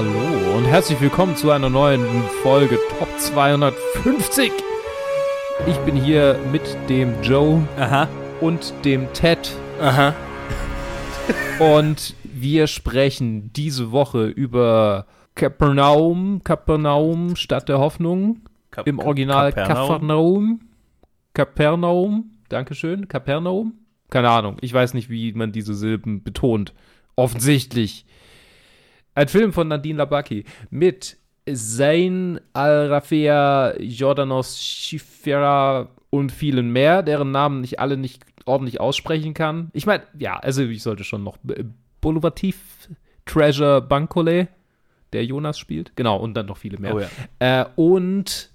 Hallo und herzlich willkommen zu einer neuen Folge Top 250. Ich bin hier mit dem Joe Aha. und dem Ted Aha. und wir sprechen diese Woche über Kapernaum, Kapernaum, Stadt der Hoffnung. Kap Im Original Kapernaum. Kapernaum. Kapernaum. Dankeschön. Kapernaum. Keine Ahnung. Ich weiß nicht, wie man diese Silben betont. Offensichtlich. Ein Film von Nadine Labaki mit Zayn Al-Rafea, Jordanos Schifera und vielen mehr, deren Namen ich alle nicht ordentlich aussprechen kann. Ich meine, ja, also ich sollte schon noch B- Boulevartif Treasure Bankole, der Jonas spielt. Genau, und dann noch viele mehr. Oh ja. Äh, und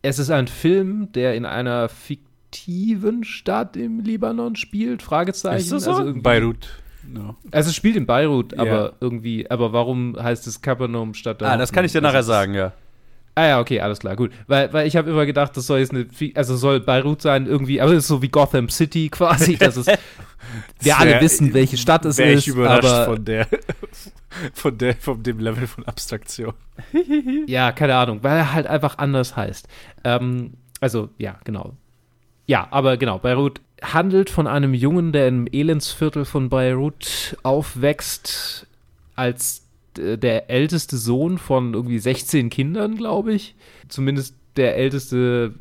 es ist ein Film, der in einer fiktiven Stadt im Libanon spielt, Fragezeichen. Ist das so? Also, irgendwie- Beirut. No. also es spielt in Beirut, aber irgendwie, aber warum heißt es Kapernaum statt Ah, das kann ich dir nachher sagen, ja. Ah ja, okay, alles klar, gut. Weil, weil ich habe immer gedacht, das soll jetzt eine, also soll Beirut sein irgendwie, aber es ist so wie Gotham City quasi. Das ist, wir alle Wär- wissen, welche Stadt es Wäre ist, ich überrascht aber von der, von der, von dem Level von Abstraktion. Ja, keine Ahnung, weil er halt einfach anders heißt. Ähm, also, ja, genau. Ja, aber genau, Beirut handelt von einem Jungen, der im Elendsviertel von Beirut aufwächst, als äh, der älteste Sohn von irgendwie 16 Kindern, glaube ich. Zumindest der älteste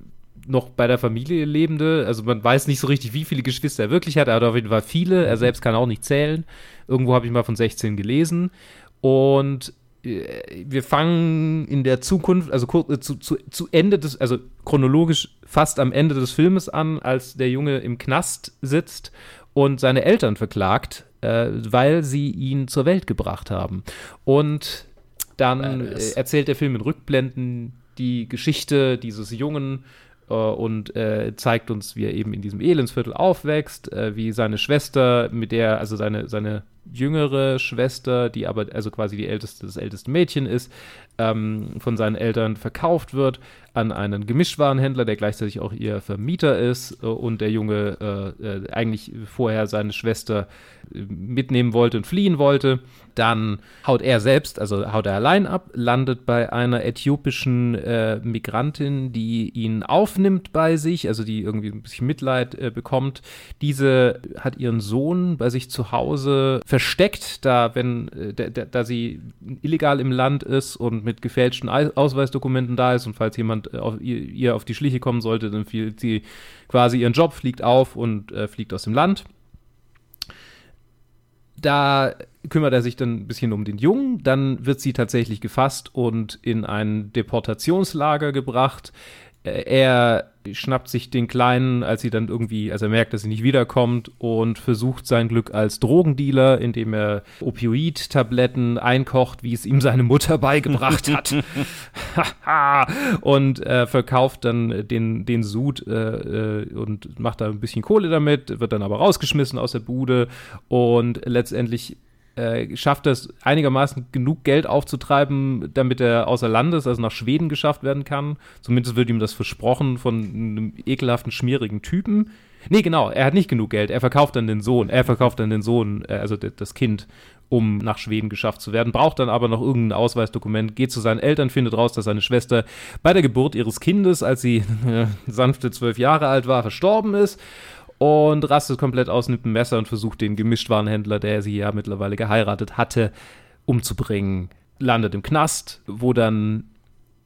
noch bei der Familie lebende. Also man weiß nicht so richtig, wie viele Geschwister er wirklich hat. Er hat auf jeden Fall viele. Er selbst kann auch nicht zählen. Irgendwo habe ich mal von 16 gelesen. Und wir fangen in der Zukunft, also äh, zu, zu, zu Ende des, also chronologisch fast am Ende des Filmes an, als der Junge im Knast sitzt und seine Eltern verklagt, äh, weil sie ihn zur Welt gebracht haben. Und dann äh, Badass. erzählt der Film in Rückblenden die Geschichte dieses Jungen äh, und äh, zeigt uns, wie er eben in diesem Elendsviertel aufwächst, äh, wie seine Schwester, mit der, also seine, seine jüngere Schwester, die aber also quasi die älteste, das älteste Mädchen ist, ähm, von seinen Eltern verkauft wird an einen Gemischtwarenhändler, der gleichzeitig auch ihr Vermieter ist äh, und der Junge äh, äh, eigentlich vorher seine Schwester äh, mitnehmen wollte und fliehen wollte. Dann haut er selbst, also haut er allein ab, landet bei einer äthiopischen äh, Migrantin, die ihn aufnimmt bei sich, also die irgendwie ein bisschen Mitleid äh, bekommt. Diese hat ihren Sohn bei sich zu Hause versteckt, da wenn äh, da, da, sie illegal im Land ist und mit gefälschten Ei- Ausweisdokumenten da ist und falls jemand äh, auf ihr, auf die Schliche kommen sollte, dann fehlt sie quasi ihren Job, fliegt auf und äh, fliegt aus dem Land da kümmert er sich dann ein bisschen um den Jungen, dann wird sie tatsächlich gefasst und in ein Deportationslager gebracht. Er schnappt sich den Kleinen, als sie dann irgendwie, als er merkt, dass sie nicht wiederkommt und versucht sein Glück als Drogendealer, indem er Opioid-Tabletten einkocht, wie es ihm seine Mutter beigebracht hat. und äh, verkauft dann den, den Sud äh, äh, und macht da ein bisschen Kohle damit, wird dann aber rausgeschmissen aus der Bude und letztendlich äh, schafft es einigermaßen genug Geld aufzutreiben, damit er außer Landes, also nach Schweden geschafft werden kann. Zumindest wird ihm das versprochen von einem ekelhaften, schmierigen Typen. Nee, genau, er hat nicht genug Geld. Er verkauft dann den Sohn. Er verkauft dann den Sohn, äh, also das Kind, um nach Schweden geschafft zu werden. Braucht dann aber noch irgendein Ausweisdokument, geht zu seinen Eltern, findet raus, dass seine Schwester bei der Geburt ihres Kindes, als sie äh, sanfte zwölf Jahre alt war, verstorben ist und rastet komplett aus mit dem Messer und versucht den Gemischtwarenhändler, der sie ja mittlerweile geheiratet hatte, umzubringen. Landet im Knast, wo dann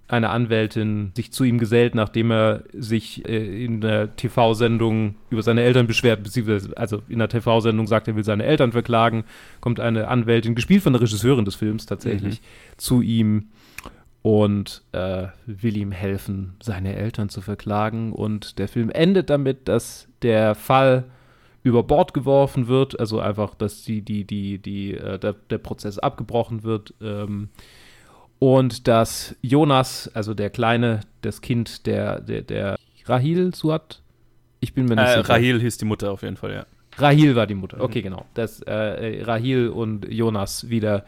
eine Anwältin sich zu ihm gesellt, nachdem er sich äh, in der TV-Sendung über seine Eltern beschwert, beziehungsweise also in der TV-Sendung sagt, er will seine Eltern verklagen, kommt eine Anwältin, gespielt von der Regisseurin des Films tatsächlich, zu ihm und äh, will ihm helfen, seine Eltern zu verklagen. Und der Film endet damit, dass der Fall über Bord geworfen wird, also einfach, dass die, die, die, die, äh, der, der Prozess abgebrochen wird. Ähm, und dass Jonas, also der Kleine, das Kind der, der, der Rahil Suat, ich bin mir nicht Äh, sicher. Rahil hieß die Mutter auf jeden Fall, ja. Rahil war die Mutter. Okay, genau. Dass äh, Rahil und Jonas wieder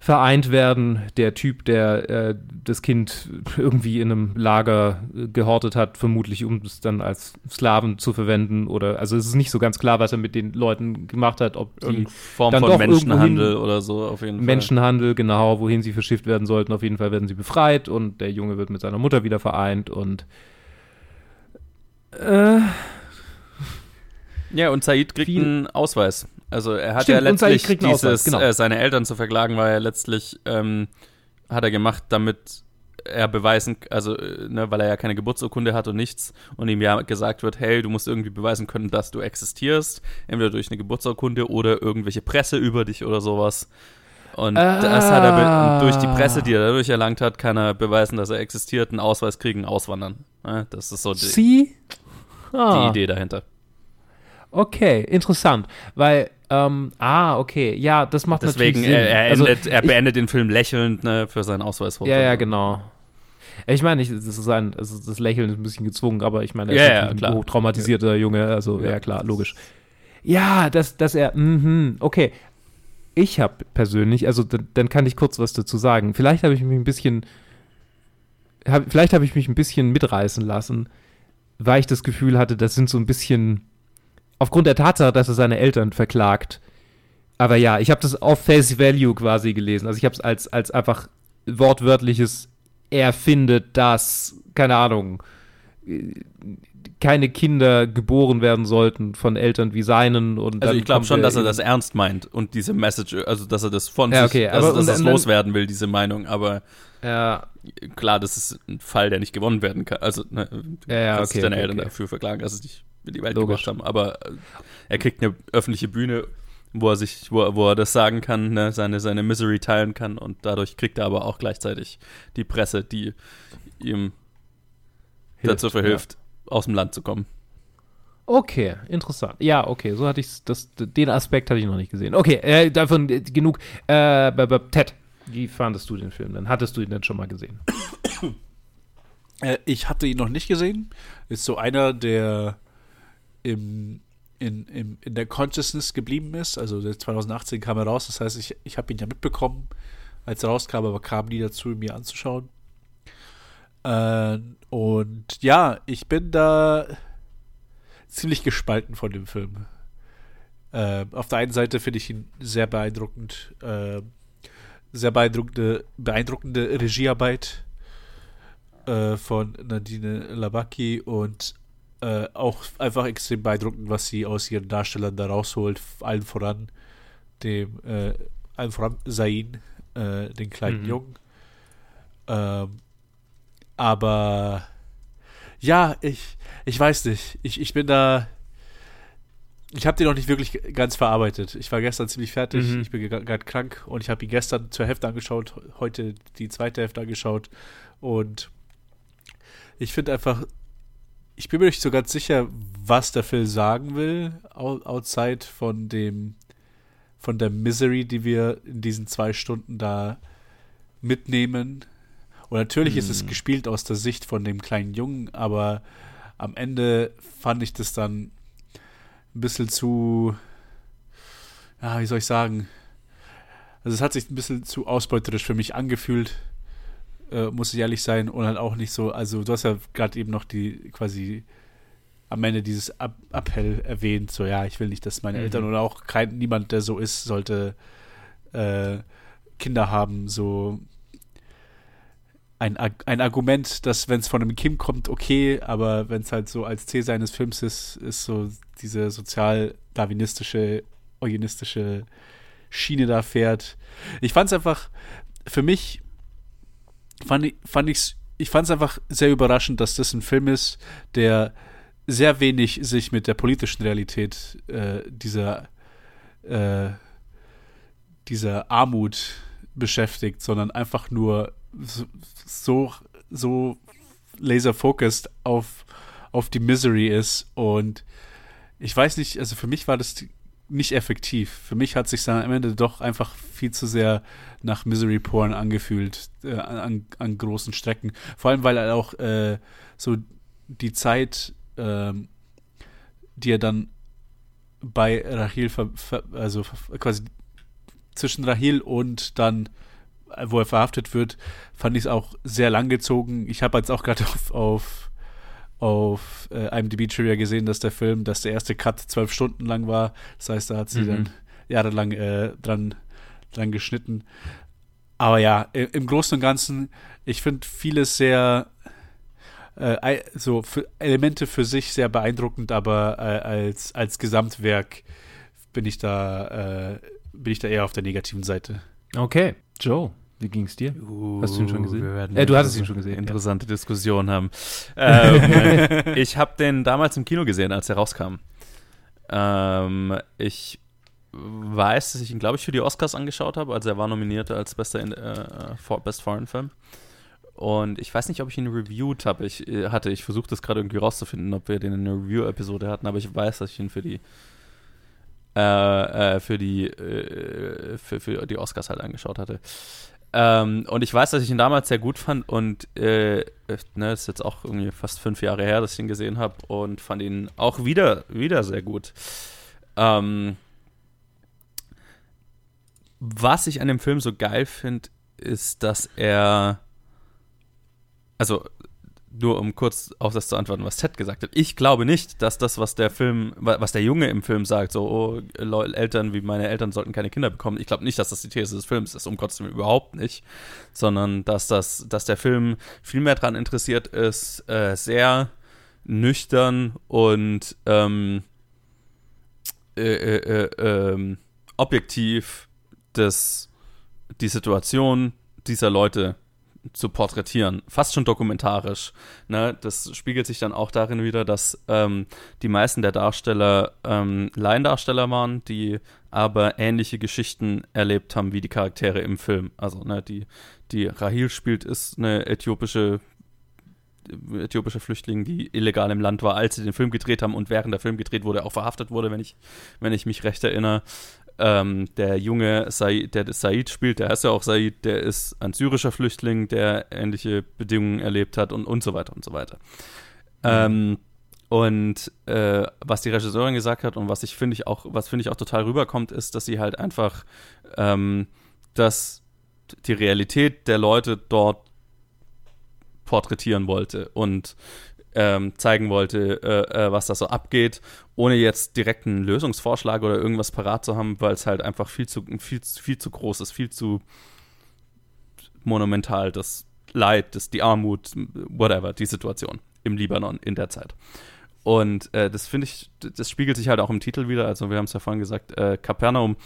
vereint werden. Der Typ, der äh, das Kind irgendwie in einem Lager äh, gehortet hat, vermutlich um es dann als Sklaven zu verwenden oder also es ist nicht so ganz klar, was er mit den Leuten gemacht hat, ob die Form dann von doch Menschenhandel oder so auf jeden Fall. Menschenhandel, genau, wohin sie verschifft werden sollten. Auf jeden Fall werden sie befreit und der Junge wird mit seiner Mutter wieder vereint und äh, Ja, und Said kriegt einen Ausweis. Also er hat Stimmt, ja letztlich dieses, Ausweis, genau. äh, seine Eltern zu verklagen, war ja letztlich, ähm, hat er gemacht, damit er beweisen, also, äh, ne, weil er ja keine Geburtsurkunde hat und nichts und ihm ja gesagt wird, hey, du musst irgendwie beweisen können, dass du existierst, entweder durch eine Geburtsurkunde oder irgendwelche Presse über dich oder sowas. Und das hat er Ah. durch die Presse, die er dadurch erlangt hat, kann er beweisen, dass er existiert, einen Ausweis kriegen, auswandern. Ja, das ist so die, sie? die Ah, Idee dahinter. Okay, interessant, weil ähm, ah, okay, ja, das macht Deswegen, natürlich Sinn. er, er, Also, er ich- beendet den Film lächelnd ne, für seinen Ausweisfoto. Ja, ja, genau. Ich meine, ich, das, ist ein, also das Lächeln ist ein bisschen gezwungen, aber ich meine, er Ja, ist ja, ein hochtraumatisierter Junge, also ja, Ja. klar, logisch. Ja, dass, dass er, mhm, okay. Ich habe persönlich, also dann, dann kann ich kurz was dazu sagen. Vielleicht habe ich mich ein bisschen, hab, vielleicht habe ich mich ein bisschen mitreißen lassen, weil ich das Gefühl hatte, das sind so ein bisschen, aufgrund der Tatsache, dass er seine Eltern verklagt. Aber ja, ich habe das auf Face Value quasi gelesen. Also ich habe es als, als einfach wortwörtliches, er findet, dass, keine Ahnung, keine Kinder geboren werden sollten von Eltern wie seinen. Und Also ich glaube schon, dass er das ernst meint und diese Message, also dass er das von Ja, sich, okay, also aber- dass er es dann- loswerden will, diese Meinung. Aber Ja, klar, das ist ein Fall, der nicht gewonnen werden kann. Also ne, du Ja, kannst okay, deine okay, Eltern dafür verklagen, dass sie dich in die Welt Logisch. gebracht haben. Aber äh, er kriegt eine öffentliche Bühne, wo er sich, wo, er- wo er das sagen kann, ne, seine, seine Misery teilen kann und dadurch kriegt er aber auch gleichzeitig die Presse, die ihm dazu verhilft, aus dem Land zu kommen. Okay, interessant. Ja, okay, so hatte ich das, den Aspekt hatte ich noch nicht gesehen. Okay, äh, davon äh, genug. Äh, Ted, wie fandest du den Film denn? Hattest du ihn denn schon mal gesehen? Äh, ich hatte ihn noch nicht gesehen. Ist so einer, der im, in, im, in der Consciousness geblieben ist. Also der 2018 kam er raus. Das heißt, ich, ich habe ihn ja mitbekommen, als er rauskam, aber kam nie dazu, mir anzuschauen. Äh, und ja, ich bin da ziemlich gespalten von dem Film. Äh, auf der einen Seite finde ich ihn sehr beeindruckend. Äh, sehr beeindruckende, beeindruckende Regiearbeit äh, von Nadine Labaki und äh, auch einfach extrem beeindruckend, was sie aus ihren Darstellern da rausholt, allen voran dem, äh, allen voran Zain, äh, den kleinen Mhm. Jungen. Ähm, aber ja, ich, ich weiß nicht. Ich, ich bin da. Ich habe den noch nicht wirklich ganz verarbeitet. Ich war gestern ziemlich fertig. Mhm. Ich bin gerade krank und ich habe ihn gestern zur Hälfte angeschaut, heute die zweite Hälfte angeschaut. Und ich finde einfach, ich bin mir nicht so ganz sicher, was der Film sagen will, outside von dem, von der Misery, die wir in diesen zwei Stunden da mitnehmen. Und natürlich ist es Hm. gespielt aus der Sicht von dem kleinen Jungen, aber am Ende fand ich das dann ein bisschen zu, ja, wie soll ich sagen? Also es hat sich ein bisschen zu ausbeuterisch für mich angefühlt, äh, muss ich ehrlich sein, und halt auch nicht so, also du hast ja gerade eben noch die quasi am Ende dieses Ab Appell erwähnt, so ja, ich will nicht, dass meine Mhm. Eltern oder auch kein, niemand, der so ist, sollte äh, Kinder haben, so ein, ein Argument, dass wenn es von einem Kim kommt, okay, aber wenn es halt so als Ziel seines Films ist, ist so diese sozial-darwinistische, eugenistische Schiene da fährt. Ich fand es einfach, für mich fand ich, fand ich's, ich fand es einfach sehr überraschend, dass das ein Film ist, der sehr wenig sich mit der politischen Realität äh, dieser äh, dieser Armut beschäftigt, sondern einfach nur so so, laser-focused auf, auf die Misery ist. Und ich weiß nicht, also für mich war das nicht effektiv. Für mich hat sich dann am Ende doch einfach viel zu sehr nach Misery Porn angefühlt äh, an, an großen Strecken. Vor allem, weil er auch äh, so die Zeit, ähm, die er dann bei Rahil, ver, ver, also quasi zwischen Rahil und dann wo er verhaftet wird, fand ich es auch sehr langgezogen. Ich habe jetzt auch gerade auf, auf, auf äh, IMDb Trivia gesehen, dass der Film, dass der erste Cut zwölf Stunden lang war. Das heißt, da hat sie mhm. dann jahrelang äh, dran, dran geschnitten. Aber ja, im Großen und Ganzen, ich finde vieles sehr äh, so für Elemente für sich sehr beeindruckend, aber äh, als, als Gesamtwerk bin ich da äh, bin ich da eher auf der negativen Seite. Okay, Joe. Wie ging es dir? Uh, Hast du ihn schon gesehen? Äh, du hattest ihn schon gesehen. Interessante ja. Diskussion haben. ähm, ich habe den damals im Kino gesehen, als er rauskam. Ähm, ich weiß, dass ich ihn, glaube ich, für die Oscars angeschaut habe. Also er war nominiert als bester äh, Best Foreign Film. Und ich weiß nicht, ob ich ihn reviewed habe. Ich äh, hatte, ich versuche das gerade irgendwie rauszufinden, ob wir den in einer Review-Episode hatten, aber ich weiß, dass ich ihn für die äh, äh, für die äh, für, für die Oscars halt angeschaut hatte. Ähm, und ich weiß, dass ich ihn damals sehr gut fand und äh, ne, ist jetzt auch irgendwie fast fünf Jahre her, dass ich ihn gesehen habe und fand ihn auch wieder, wieder sehr gut. Ähm, was ich an dem Film so geil finde, ist, dass er also nur um kurz auf das zu antworten, was Ted gesagt hat. Ich glaube nicht, dass das, was der Film, was der Junge im Film sagt, so, oh, Eltern wie meine Eltern sollten keine Kinder bekommen. Ich glaube nicht, dass das die These des Films ist, um Gottes Willen überhaupt nicht. Sondern, dass das, dass der Film viel mehr daran interessiert ist, äh, sehr nüchtern und ähm, äh, äh, äh ähm, objektiv das, die Situation dieser Leute zu porträtieren, fast schon dokumentarisch. Ne? Das spiegelt sich dann auch darin wieder, dass ähm, die meisten der Darsteller ähm, Laiendarsteller waren, die aber ähnliche Geschichten erlebt haben wie die Charaktere im Film. Also ne, die, die Rahil spielt, ist eine äthiopische äthiopische Flüchtling, die illegal im Land war, als sie den Film gedreht haben und während der Film gedreht wurde, auch verhaftet wurde, wenn ich, wenn ich mich recht erinnere. Ähm, der junge Said, der Said spielt, der heißt ja auch Said, der ist ein syrischer Flüchtling, der ähnliche Bedingungen erlebt hat und, und so weiter und so weiter. Mhm. Ähm, und äh, was die Regisseurin gesagt hat und was ich finde ich auch, was finde ich auch total rüberkommt, ist, dass sie halt einfach ähm, dass die Realität der Leute dort porträtieren wollte und ähm, zeigen wollte, äh, äh, was da so abgeht, ohne jetzt direkt einen Lösungsvorschlag oder irgendwas parat zu haben, weil es halt einfach viel zu, viel, viel zu groß ist, viel zu monumental, das Leid, das, die Armut, whatever, die Situation im Libanon in der Zeit. Und äh, das finde ich, das spiegelt sich halt auch im Titel wieder. Also, wir haben es ja vorhin gesagt, äh, Kapernaum,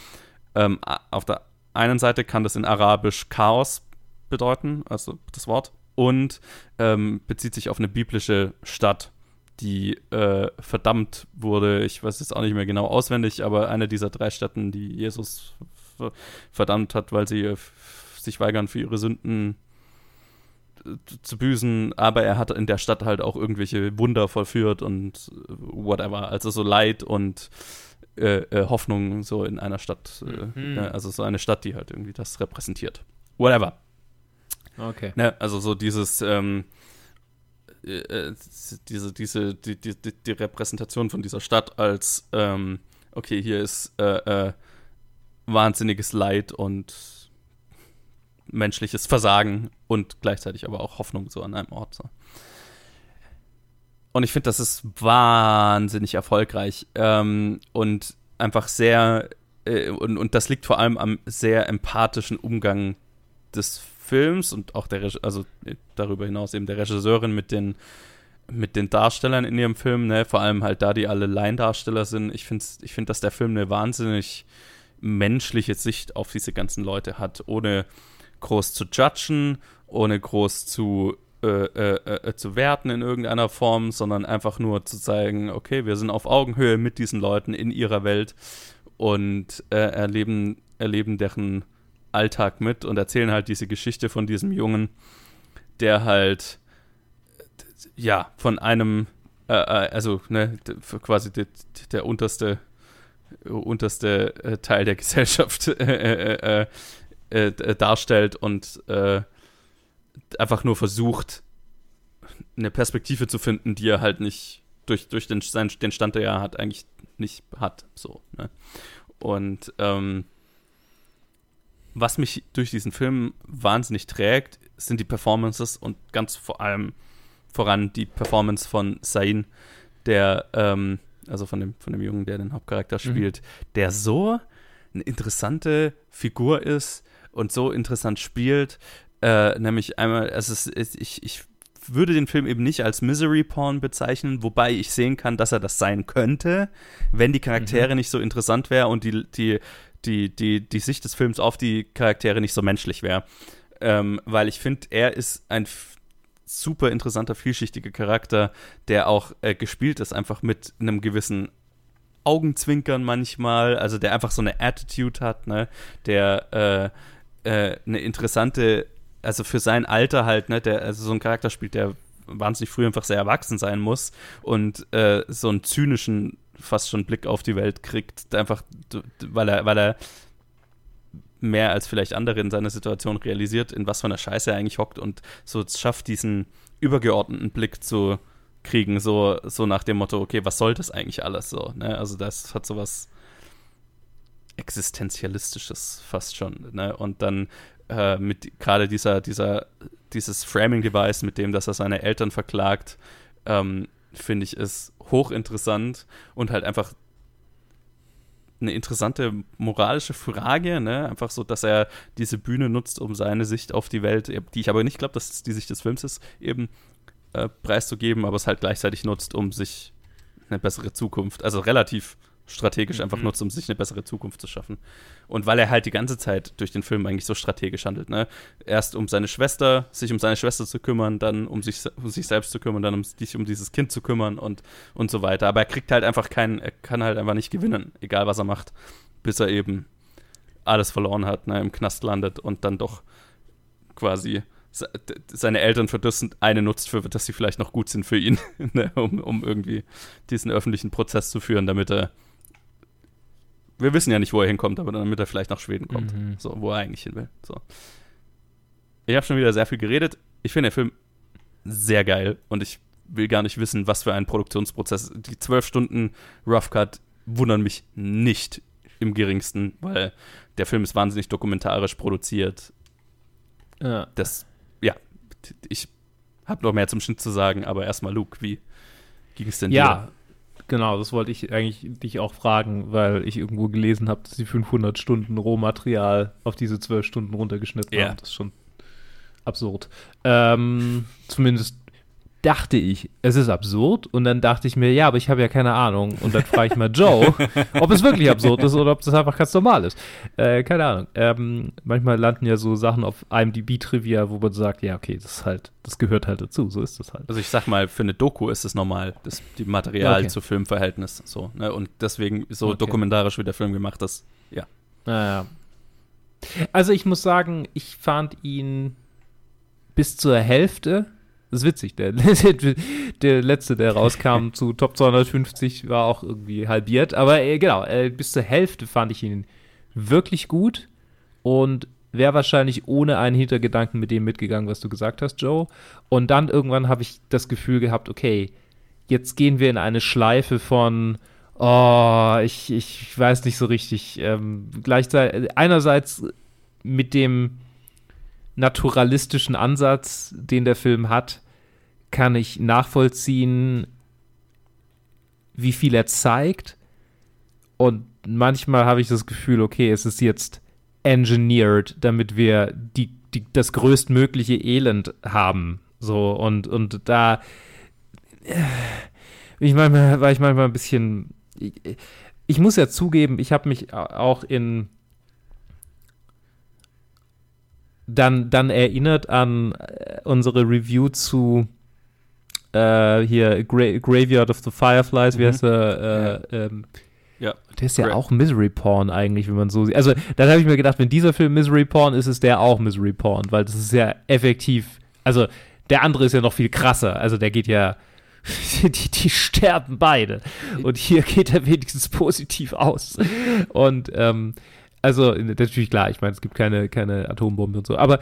ähm, auf der einen Seite kann das in Arabisch Chaos bedeuten, also das Wort und ähm, bezieht sich auf eine biblische Stadt, die äh, verdammt wurde. Ich weiß jetzt auch nicht mehr genau auswendig, aber eine dieser drei Städten, die Jesus verdammt hat, weil sie äh, sich weigern, für ihre Sünden äh, zu büßen, aber er hat in der Stadt halt auch irgendwelche Wunder vollführt und äh, whatever. Also so Leid und äh, äh, Hoffnung so in einer Stadt. Mhm. also so eine Stadt, die halt irgendwie das repräsentiert. Whatever. Okay. Ne, also so dieses, ähm, äh, äh, diese, diese, die, die, die Repräsentation von dieser Stadt als, ähm, okay, hier ist äh, äh, wahnsinniges Leid und menschliches Versagen und gleichzeitig aber auch Hoffnung so an einem Ort. So. Und ich finde, das ist wahnsinnig erfolgreich ähm, und einfach sehr, äh, und, und das liegt vor allem am sehr empathischen Umgang des Films und auch der, also darüber hinaus eben der Regisseurin mit den, mit den Darstellern in ihrem Film, ne, vor allem halt da, die alle Laiendarsteller sind. Ich finde, ich find, dass der Film eine wahnsinnig menschliche Sicht auf diese ganzen Leute hat, ohne groß zu judgen, ohne groß zu äh, äh, äh, zu werten in irgendeiner Form, sondern einfach nur zu zeigen, okay, wir sind auf Augenhöhe mit diesen Leuten in ihrer Welt und äh, erleben, erleben deren Alltag mit und erzählen halt diese Geschichte von diesem Jungen, der halt ja von einem äh, äh also ne, quasi der, der unterste unterste äh, Teil der Gesellschaft äh, äh, darstellt und einfach nur versucht eine Perspektive zu finden, die er halt nicht durch, durch den, den Stand, der er hat, eigentlich nicht hat. So, ne? Und ähm, was mich durch diesen Film wahnsinnig trägt, sind die Performances und ganz vor allem voran die Performance von Sain, der, ähm, also von dem, von dem Jungen, der den Hauptcharakter mhm. spielt, mhm. der so eine interessante Figur ist und so interessant spielt. Äh, nämlich einmal, es ist, ich, ich würde den Film eben nicht als Misery Porn bezeichnen, wobei ich sehen kann, dass er das sein könnte, wenn die Charaktere mhm. nicht so interessant wären und die, die, die, die, die Sicht des Films auf die Charaktere nicht so menschlich wäre. Ähm, weil ich finde, er ist ein super interessanter, vielschichtiger Charakter, der auch äh, gespielt ist, einfach mit einem gewissen Augenzwinkern manchmal, also der einfach so eine Attitude hat, ne, der äh, äh, eine interessante, also für sein Alter halt, ne, der also so ein Charakter spielt, der wahnsinnig früh einfach sehr erwachsen sein muss und äh, so einen zynischen fast schon Blick auf die Welt kriegt, einfach weil er, weil er mehr als vielleicht andere in seiner Situation realisiert, in was für einer Scheiße er eigentlich hockt und so schafft, diesen übergeordneten Blick zu kriegen, so, so nach dem Motto, okay, was soll das eigentlich alles so? Ne? Also das hat so was Existenzialistisches fast schon. Ne? Und dann äh, mit gerade dieser, dieser, dieses Framing-Device, mit dem, dass er seine Eltern verklagt, ähm, finde ich, ist hochinteressant und halt einfach eine interessante moralische Frage, ne? Einfach so, dass er diese Bühne nutzt, um seine Sicht auf die Welt, die ich aber nicht glaube, dass es die Sicht des Films ist, eben äh, preiszugeben, aber es halt gleichzeitig nutzt, um sich eine bessere Zukunft, also relativ strategisch einfach mhm. nutzt, um sich eine bessere Zukunft zu schaffen. Und weil er halt die ganze Zeit durch den Film eigentlich so strategisch handelt, ne? Erst um seine Schwester, sich um seine Schwester zu kümmern, dann um sich, um sich selbst zu kümmern, dann um sich um dieses Kind zu kümmern und, und so weiter. Aber er kriegt halt einfach keinen, er kann halt einfach nicht gewinnen, egal was er macht, bis er eben alles verloren hat, ne? im Knast landet und dann doch quasi seine Eltern verdüssen, eine nutzt, für, dass sie vielleicht noch gut sind für ihn, ne? um, um irgendwie diesen öffentlichen Prozess zu führen, damit er wir wissen ja nicht, wo er hinkommt, aber damit er vielleicht nach Schweden kommt. Mhm. So, wo er eigentlich hin will. So. Ich habe schon wieder sehr viel geredet. Ich finde den Film sehr geil und ich will gar nicht wissen, was für ein Produktionsprozess. Die zwölf Stunden Rough Cut wundern mich nicht im geringsten, weil der Film ist wahnsinnig dokumentarisch produziert. Ja. Das, ja, ich habe noch mehr zum Schnitt zu sagen, aber erstmal Luke, wie ging es denn ja, dir? Ja, Genau, das wollte ich eigentlich dich auch fragen, weil ich irgendwo gelesen habe, dass sie 500 Stunden Rohmaterial auf diese 12 Stunden runtergeschnitten yeah. haben. Das ist schon absurd. Ähm, zumindest dachte ich, es ist absurd. Und dann dachte ich mir, ja, aber ich habe ja keine Ahnung. Und dann frage ich mal Joe, ob es wirklich absurd ist oder ob das einfach ganz normal ist. Äh, keine Ahnung. Ähm, manchmal landen ja so Sachen auf IMDb-Trivia, wo man sagt, ja, okay, das ist halt, das gehört halt dazu. So ist das halt. Also ich sag mal, für eine Doku ist es normal, das die Material okay. zu Filmverhältnis. So, ne? Und deswegen so okay. dokumentarisch, wie der Film gemacht ist, ja. Naja. Also ich muss sagen, ich fand ihn bis zur Hälfte das ist witzig. Der, der letzte, der rauskam zu Top 250, war auch irgendwie halbiert. Aber äh, genau, äh, bis zur Hälfte fand ich ihn wirklich gut und wäre wahrscheinlich ohne einen Hintergedanken mit dem mitgegangen, was du gesagt hast, Joe. Und dann irgendwann habe ich das Gefühl gehabt, okay, jetzt gehen wir in eine Schleife von, oh, ich, ich weiß nicht so richtig. Ähm, gleichzeitig, einerseits mit dem naturalistischen Ansatz, den der Film hat, kann ich nachvollziehen, wie viel er zeigt. Und manchmal habe ich das Gefühl, okay, es ist jetzt engineered, damit wir die, die, das größtmögliche Elend haben. So, und, und da ich manchmal, war ich manchmal ein bisschen. Ich, ich muss ja zugeben, ich habe mich auch in dann, dann erinnert an äh, unsere Review zu äh, hier Gra Graveyard of the Fireflies, wie mhm. heißt der? Äh, ja. Ähm, ja. Der ist ja Gra auch Misery Porn eigentlich, wenn man so sieht. Also, dann habe ich mir gedacht, wenn dieser Film Misery Porn ist, ist der auch Misery Porn, weil das ist ja effektiv. Also, der andere ist ja noch viel krasser. Also, der geht ja. Die, die sterben beide. Und hier geht er wenigstens positiv aus. Und, ähm, also, natürlich klar, ich meine, es gibt keine, keine Atombombe und so, aber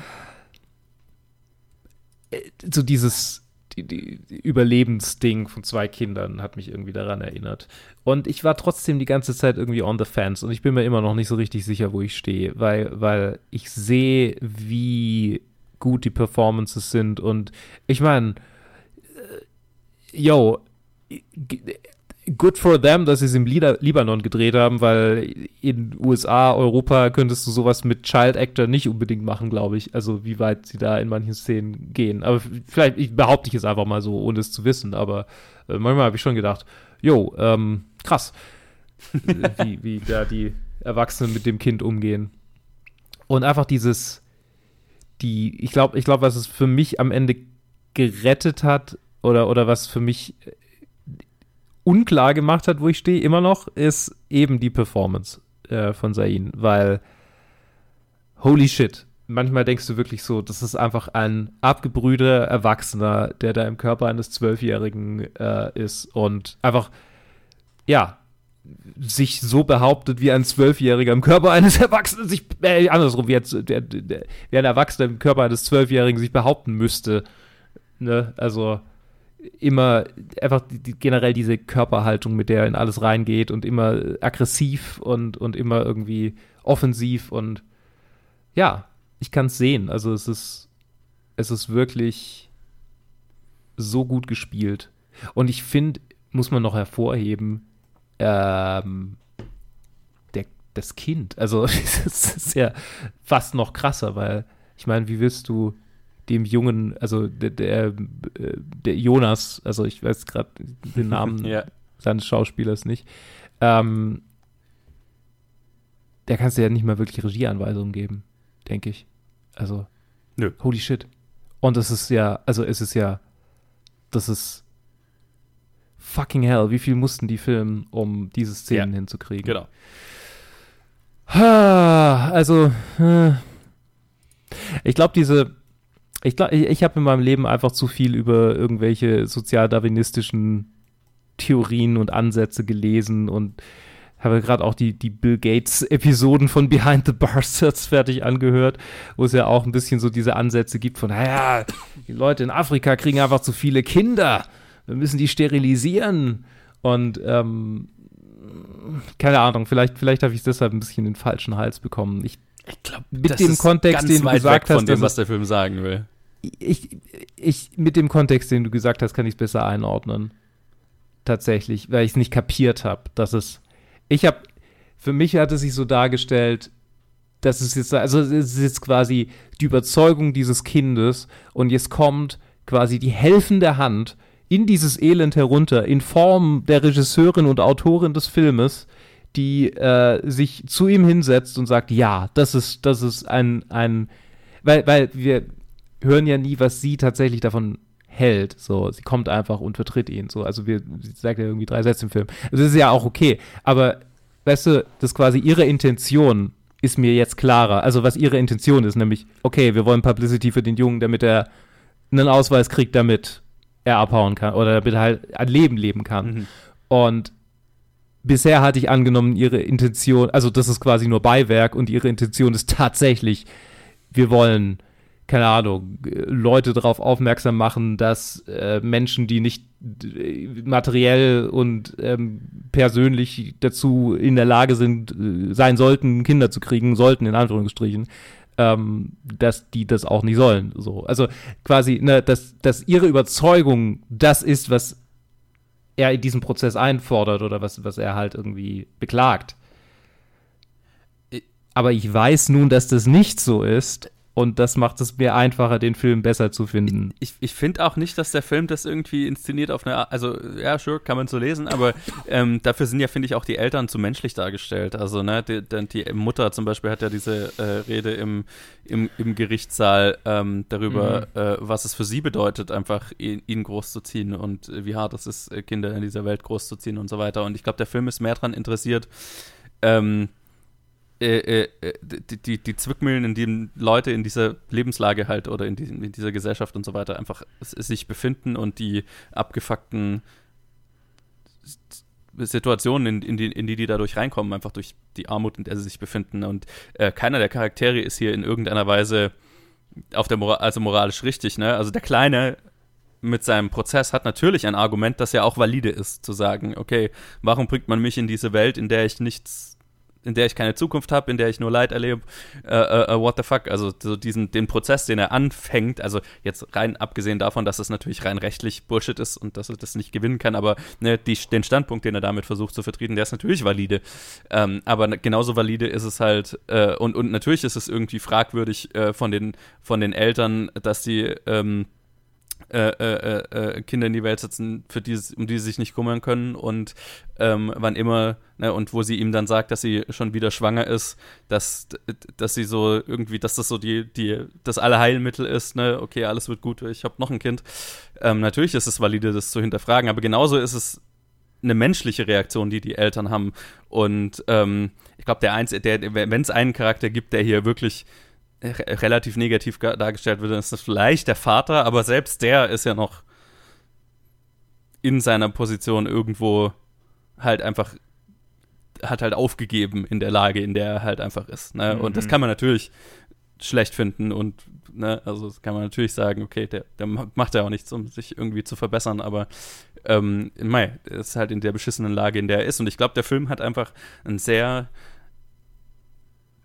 äh, so dieses die, die, Überlebensding von zwei Kindern hat mich irgendwie daran erinnert. Und ich war trotzdem die ganze Zeit irgendwie on the fence und ich bin mir immer noch nicht so richtig sicher, wo ich stehe, weil, weil ich sehe, wie gut die Performances sind und ich meine, äh, yo, good for them, dass sie es im Libanon gedreht haben, weil in USA, Europa könntest du sowas mit Child Actor nicht unbedingt machen, glaube ich. Also wie weit sie da in manchen Szenen gehen. Aber vielleicht ich behaupte ich es einfach mal so, ohne es zu wissen. Aber äh, manchmal habe ich schon gedacht, jo, ähm, krass, wie, wie da die Erwachsenen mit dem Kind umgehen. Und einfach dieses, die, ich glaube, ich glaube, was es für mich am Ende gerettet hat oder, oder was für mich unklar gemacht hat, wo ich stehe, immer noch, ist eben die Performance äh, von Zayn, weil holy shit, manchmal denkst du wirklich so, das ist einfach ein abgebrühter Erwachsener, der da im Körper eines Zwölfjährigen äh, ist und einfach, ja, sich so behauptet wie ein Zwölfjähriger im Körper eines Erwachsenen, sich, äh, andersrum, wie, jetzt, der, der, wie ein Erwachsener im Körper eines Zwölfjährigen sich behaupten müsste. Ne? Also, immer einfach die, generell diese Körperhaltung, mit der er in alles reingeht und immer aggressiv und, und immer irgendwie offensiv und ja, ich kann es sehen. Also es ist, es ist wirklich so gut gespielt. Und ich finde, muss man noch hervorheben, ähm, der, das Kind. Also es ist ja fast noch krasser, weil ich meine, wie willst du dem Jungen, also der, der, der Jonas, also ich weiß gerade den Namen ja. seines Schauspielers nicht, ähm, der kannst du ja nicht mal wirklich Regieanweisungen geben, denke ich. Also, Nö. holy shit. Und es ist ja, also es ist ja, das ist fucking hell, wie viel mussten die filmen, um diese Szenen ja, hinzukriegen? Genau. Also, äh, ich glaube, diese, ich glaube, ich, ich habe in meinem Leben einfach zu viel über irgendwelche sozialdarwinistischen Theorien und Ansätze gelesen und habe gerade auch die, die Bill Gates-Episoden von Behind the Bastards fertig angehört, wo es ja auch ein bisschen so diese Ansätze gibt von, naja, die Leute in Afrika kriegen einfach zu viele Kinder. Wir müssen die sterilisieren. Und ähm, keine Ahnung, vielleicht, vielleicht habe ich deshalb ein bisschen den falschen Hals bekommen. Ich ich glaube, mit dem Kontext, den du gesagt hast, von dem, was der Film sagen will. Ich, ich, mit dem Kontext, den du gesagt hast, kann ich es besser einordnen. Tatsächlich, weil ich es nicht kapiert habe, dass es. Ich habe, für mich hat es sich so dargestellt, dass es jetzt, also es ist jetzt quasi die Überzeugung dieses Kindes und jetzt kommt quasi die helfende Hand in dieses Elend herunter in Form der Regisseurin und Autorin des Filmes, die äh, sich zu ihm hinsetzt und sagt, ja, das ist, das ist ein, ein, weil, weil wir hören ja nie, was sie tatsächlich davon hält. So, sie kommt einfach und vertritt ihn. So, also wir, sie sagt ja irgendwie drei Sätze im Film. Also das ist ja auch okay. Aber weißt du, das quasi ihre Intention ist mir jetzt klarer. Also was ihre Intention ist, nämlich, okay, wir wollen Publicity für den Jungen, damit er einen Ausweis kriegt, damit er abhauen kann oder damit er halt ein Leben leben kann. Mhm. Und bisher hatte ich angenommen, ihre Intention, also das ist quasi nur Beiwerk und ihre Intention ist tatsächlich, wir wollen, keine Ahnung, Leute darauf aufmerksam machen, dass äh, Menschen, die nicht äh, materiell und ähm, persönlich dazu in der Lage sind, äh, sein sollten, Kinder zu kriegen, sollten in Anführungsstrichen, ähm, dass die das auch nicht sollen. So. Also quasi, ne, dass, dass ihre Überzeugung das ist, was er in diesem Prozess einfordert oder was, was er halt irgendwie beklagt. Aber ich weiß nun, dass das nicht so ist und das macht es mir einfacher, den Film besser zu finden. Ich, ich finde auch nicht, dass der Film das irgendwie inszeniert auf eine Art, also ja, sure, kann man so lesen, aber ähm, dafür sind ja, finde ich, auch die Eltern zu menschlich dargestellt. Also, ne, die, die Mutter zum Beispiel hat ja diese äh, Rede im, im, im Gerichtssaal ähm, darüber, mhm. äh, was es für sie bedeutet, einfach ihn, ihn großzuziehen und wie hart es ist, Kinder in dieser Welt großzuziehen und so weiter. Und ich glaube, der Film ist mehr daran interessiert, ähm, äh, äh, die, die, die Zwickmühlen, in denen Leute in dieser Lebenslage halt oder in, die, in dieser Gesellschaft und so weiter einfach sich befinden und die abgefuckten Situationen, in, in, die, in die die dadurch reinkommen, einfach durch die Armut, in der sie sich befinden. Und äh, keiner der Charaktere ist hier in irgendeiner Weise auf der Moral, also moralisch richtig, ne? Also der Kleine mit seinem Prozess hat natürlich ein Argument, das ja auch valide ist, zu sagen, okay, warum bringt man mich in diese Welt, in der ich nichts in der ich keine Zukunft habe, in der ich nur Leid erlebe, äh, äh, äh, what the fuck, also so diesen, den Prozess, den er anfängt, also jetzt rein abgesehen davon, dass es natürlich rein rechtlich Bullshit ist und dass er das nicht gewinnen kann, aber ne, die, den Standpunkt, den er damit versucht zu vertreten, der ist natürlich valide, ähm, aber genauso valide ist es halt, äh, und, und natürlich ist es irgendwie fragwürdig äh, von, den, von den Eltern, dass sie ähm, äh, äh, äh, Kinder in die Welt setzen, für die, um die sie sich nicht kümmern können und ähm, wann immer, ne, und wo sie ihm dann sagt, dass sie schon wieder schwanger ist, dass, dass sie so irgendwie, dass das so die, die, das Allerheilmittel ist, ne, okay, alles wird gut, ich habe noch ein Kind. Ähm, natürlich ist es valide, das zu hinterfragen, aber genauso ist es eine menschliche Reaktion, die die Eltern haben. Und ähm, ich glaube, der der, wenn es einen Charakter gibt, der hier wirklich relativ negativ dargestellt wird, dann ist das vielleicht der Vater, aber selbst der ist ja noch in seiner Position irgendwo halt einfach hat halt aufgegeben in der Lage, in der er halt einfach ist. Ne? Mhm. Und das kann man natürlich schlecht finden und ne, also das kann man natürlich sagen, okay, der, der macht ja auch nichts, um sich irgendwie zu verbessern, aber ähm, mei, ist halt in der beschissenen Lage, in der er ist. Und ich glaube, der Film hat einfach einen sehr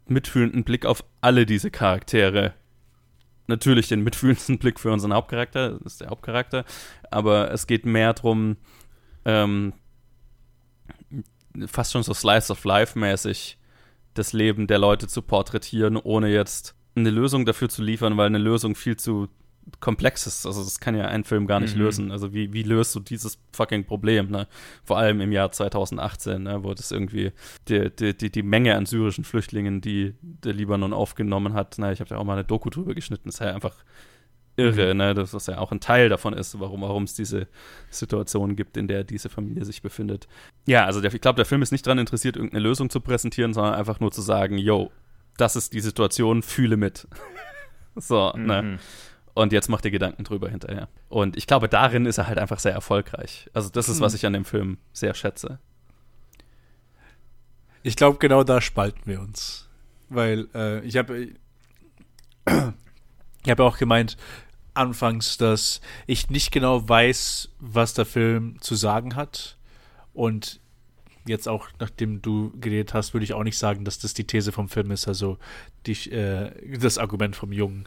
mitfühlenden Blick auf alle diese Charaktere. Natürlich den mitfühlendsten Blick für unseren Hauptcharakter, das ist der Hauptcharakter, aber es geht mehr darum, ähm, fast schon so Slice of Life mäßig das Leben der Leute zu porträtieren, ohne jetzt eine Lösung dafür zu liefern, weil eine Lösung viel zu Komplexes. Also das kann ja ein Film gar nicht mhm. lösen. Also wie, wie löst du dieses fucking Problem, ne? Vor allem im Jahr 2018, ne? wo das irgendwie die, die, die, die Menge an syrischen Flüchtlingen, die der Libanon aufgenommen hat, ne? ich habe ja auch mal eine Doku drüber geschnitten, ist ja einfach irre, mhm. ne? Das, was ja auch ein Teil davon ist, warum, warum es diese Situation gibt, in der diese Familie sich befindet. Ja, also der, ich glaube, der Film ist nicht daran interessiert, irgendeine Lösung zu präsentieren, sondern einfach nur zu sagen, yo, das ist die Situation, fühle mit. so, ne? mhm. ne? Und jetzt macht ihr Gedanken drüber hinterher. Und ich glaube, darin ist er halt einfach sehr erfolgreich. Also, das ist, was hm. ich an dem Film sehr schätze. Ich glaube, genau da spalten wir uns. Weil äh, ich habe ich habe auch gemeint anfangs, dass ich nicht genau weiß, was der Film zu sagen hat. Und jetzt auch, nachdem du geredet hast, würde ich auch nicht sagen, dass das die These vom Film ist, also die, äh, das Argument vom Jungen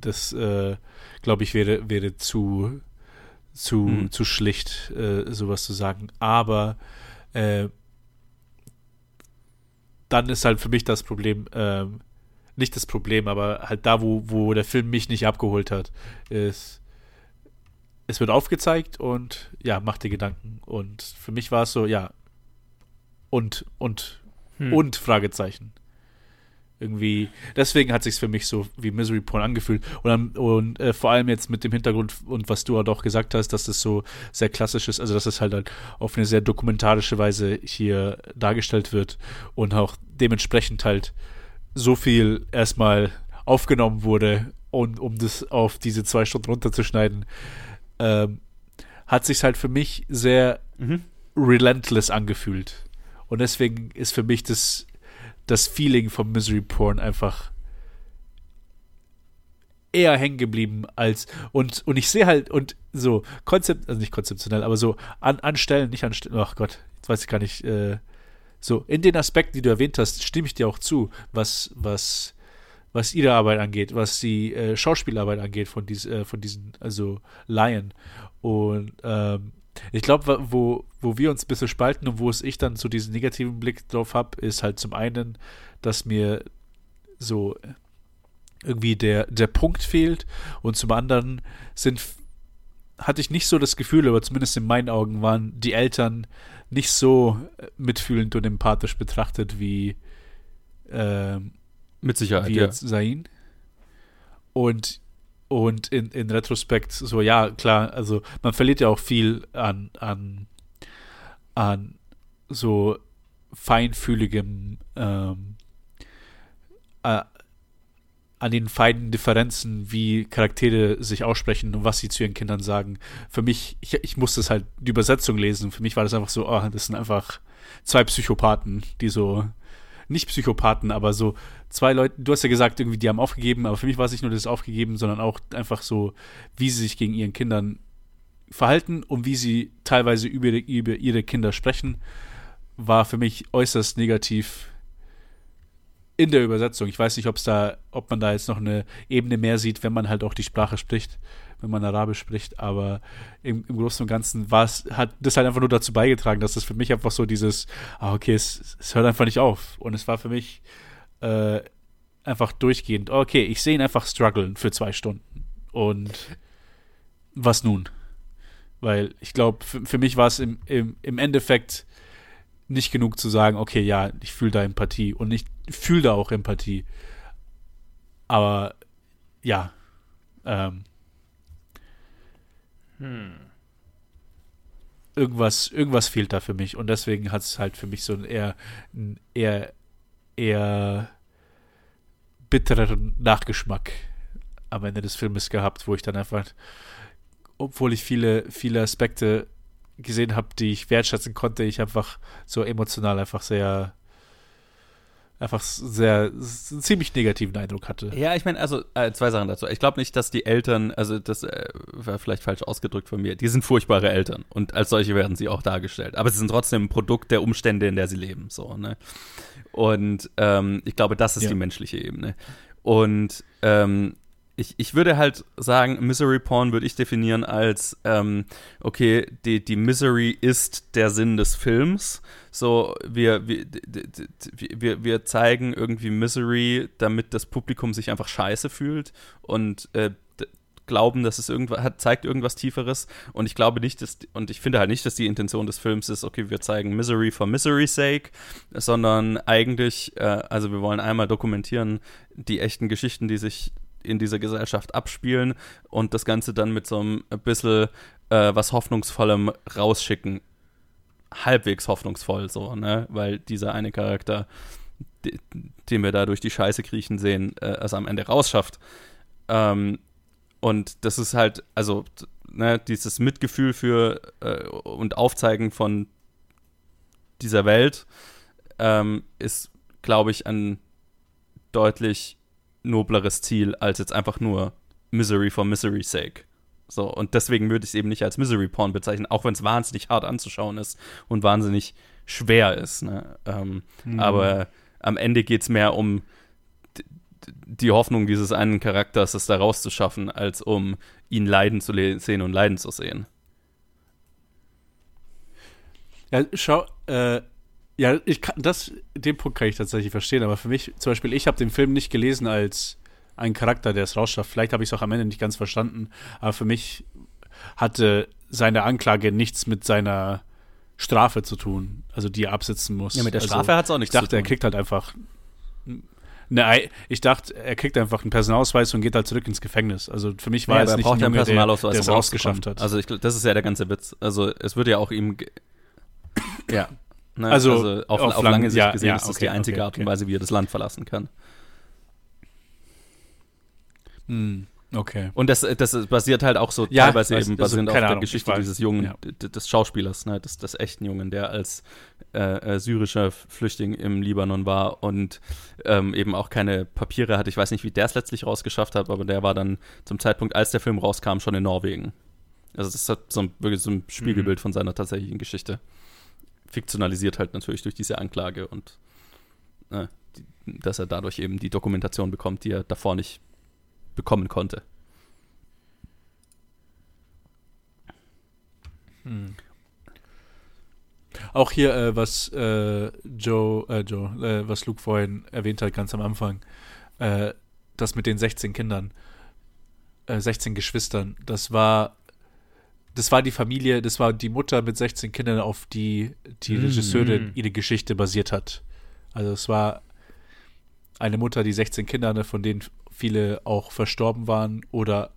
das, äh, glaube ich, wäre, wäre zu, zu, mhm. zu schlicht, äh, sowas zu sagen. Aber äh, dann ist halt für mich das Problem, äh, nicht das Problem, aber halt da, wo, wo der Film mich nicht abgeholt hat, ist, es wird aufgezeigt und ja, mach dir Gedanken. Und für mich war es so, ja, und, und, hm. und Fragezeichen irgendwie, deswegen hat sich für mich so wie Misery Porn angefühlt. Und, dann, und äh, vor allem jetzt mit dem Hintergrund und was du halt auch gesagt hast, dass das so sehr klassisch ist, also dass es halt, halt auf eine sehr dokumentarische Weise hier dargestellt wird und auch dementsprechend halt so viel erstmal aufgenommen wurde und um das auf diese zwei Stunden runterzuschneiden, ähm, hat sich halt für mich sehr mhm. relentless angefühlt. Und deswegen ist für mich das das Feeling vom Misery Porn einfach eher hängen geblieben als und und ich sehe halt und so Konzept also nicht konzeptionell aber so an anstellen nicht anstellen ach Gott jetzt weiß ich gar nicht äh, so in den Aspekten die du erwähnt hast stimme ich dir auch zu was was was ihre Arbeit angeht was die äh, Schauspielarbeit angeht von dies, äh, von diesen also Lion und ähm, ich glaube, wo, wo wir uns ein bisschen spalten und wo es ich dann so diesen negativen Blick drauf habe, ist halt zum einen, dass mir so irgendwie der, der Punkt fehlt und zum anderen sind hatte ich nicht so das Gefühl, aber zumindest in meinen Augen waren die Eltern nicht so mitfühlend und empathisch betrachtet wie äh, mit Sicherheit wie ja. Zain. Und und in, in Retrospekt, so ja, klar, also man verliert ja auch viel an, an, an so feinfühligem, ähm, äh, an den feinen Differenzen, wie Charaktere sich aussprechen und was sie zu ihren Kindern sagen. Für mich, ich, ich musste es halt die Übersetzung lesen. Für mich war das einfach so, oh, das sind einfach zwei Psychopathen, die so nicht Psychopathen, aber so zwei Leute, du hast ja gesagt, irgendwie, die haben aufgegeben, aber für mich war es nicht nur das Aufgegeben, sondern auch einfach so, wie sie sich gegen ihren Kindern verhalten und wie sie teilweise über, über ihre Kinder sprechen, war für mich äußerst negativ in der Übersetzung. Ich weiß nicht, ob da, ob man da jetzt noch eine Ebene mehr sieht, wenn man halt auch die Sprache spricht, wenn man Arabisch spricht, aber im, im Großen und Ganzen war es, hat das halt einfach nur dazu beigetragen, dass es für mich einfach so dieses, ah, okay, es, es hört einfach nicht auf. Und es war für mich äh, einfach durchgehend, okay, ich sehe ihn einfach strugglen für zwei Stunden. Und was nun? Weil ich glaube, für, für, mich war es im, im, im Endeffekt nicht genug zu sagen, okay, ja, ich fühle da Empathie und ich fühle da auch Empathie. Aber ja, ähm, hm. irgendwas, irgendwas fehlt da für mich und deswegen hat es halt für mich so einen eher, einen eher, eher bittereren Nachgeschmack am Ende des Filmes gehabt, wo ich dann einfach, obwohl ich viele, viele Aspekte gesehen habe, die ich wertschätzen konnte, ich einfach so emotional einfach sehr einfach sehr einen ziemlich negativen Eindruck hatte. Ja, ich meine, also äh, zwei Sachen dazu. Ich glaube nicht, dass die Eltern, also das äh, war vielleicht falsch ausgedrückt von mir, die sind furchtbare Eltern und als solche werden sie auch dargestellt. Aber sie sind trotzdem ein Produkt der Umstände, in der sie leben. So, ne? Und ähm, ich glaube, das ist ja. die menschliche Ebene. Und ähm, ich, ich würde halt sagen, Misery Porn würde ich definieren als, ähm, okay, die, die Misery ist der Sinn des Films. So, wir, wir, wir, wir zeigen irgendwie Misery, damit das Publikum sich einfach scheiße fühlt und äh, glauben, dass es irgendwas hat, zeigt irgendwas Tieferes. Und ich glaube nicht, dass, und ich finde halt nicht, dass die Intention des Films ist, okay, wir zeigen Misery for Misery's sake, sondern eigentlich, äh, also wir wollen einmal dokumentieren die echten Geschichten, die sich in dieser Gesellschaft abspielen und das Ganze dann mit so einem bisschen äh, was Hoffnungsvollem rausschicken. Halbwegs hoffnungsvoll so, ne? Weil dieser eine Charakter, den wir da durch die Scheiße kriechen sehen, äh, es am Ende rausschafft. Ähm, und das ist halt, also, ne, dieses Mitgefühl für äh, und Aufzeigen von dieser Welt ähm, ist, glaube ich, ein deutlich nobleres Ziel als jetzt einfach nur Misery for Misery's sake. So, und deswegen würde ich es eben nicht als Misery Porn bezeichnen, auch wenn es wahnsinnig hart anzuschauen ist und wahnsinnig schwer ist. Ne? Ähm, mhm. Aber am Ende geht es mehr um die Hoffnung dieses einen Charakters, es da rauszuschaffen, als um ihn leiden zu sehen und leiden zu sehen. Ja, schau, äh, ja, ich kann das, den Punkt kann ich tatsächlich verstehen, aber für mich, zum Beispiel, ich habe den Film nicht gelesen als ein Charakter, der es rausschafft. Vielleicht habe ich es auch am Ende nicht ganz verstanden, aber für mich hatte seine Anklage nichts mit seiner Strafe zu tun, also die er absitzen muss. Ja, mit der also, Strafe hat es auch nichts zu tun. Ich dachte, er kriegt halt einfach. Ne, ich dachte, er kriegt einfach einen Personalausweis und geht halt zurück ins Gefängnis. Also für mich war ja, es nicht braucht ein Junge, der, der es rausgeschafft hat. Also ich, das ist ja der ganze Witz. Also es würde ja auch ihm ja, Ne? Also, also, auf, auf, auf lange Sicht ja, gesehen ja, ist das okay, die einzige okay, Art und Weise, wie er das Land verlassen kann. Hm, okay. Und das, das basiert halt auch so ja, teilweise weiß, eben basierend auf der Ahnung, Geschichte dieses Jungen, ja. des Schauspielers, ne, des, des echten Jungen, der als äh, äh, syrischer Flüchtling im Libanon war und ähm, eben auch keine Papiere hatte. Ich weiß nicht, wie der es letztlich rausgeschafft hat, aber der war dann zum Zeitpunkt, als der Film rauskam, schon in Norwegen. Also das ist so ein, wirklich so ein Spiegelbild mhm. von seiner tatsächlichen Geschichte fiktionalisiert halt natürlich durch diese Anklage und äh, die, dass er dadurch eben die Dokumentation bekommt, die er davor nicht bekommen konnte. Hm. Auch hier, äh, was äh, Joe, äh, Joe äh, was Luke vorhin erwähnt hat, ganz am Anfang, äh, das mit den 16 Kindern, 16 äh, Geschwistern, das war das war die Familie, das war die Mutter mit 16 Kindern, auf die die mhm. Regisseurin ihre Geschichte basiert hat. Also es war eine Mutter, die 16 Kinder, von denen viele auch verstorben waren oder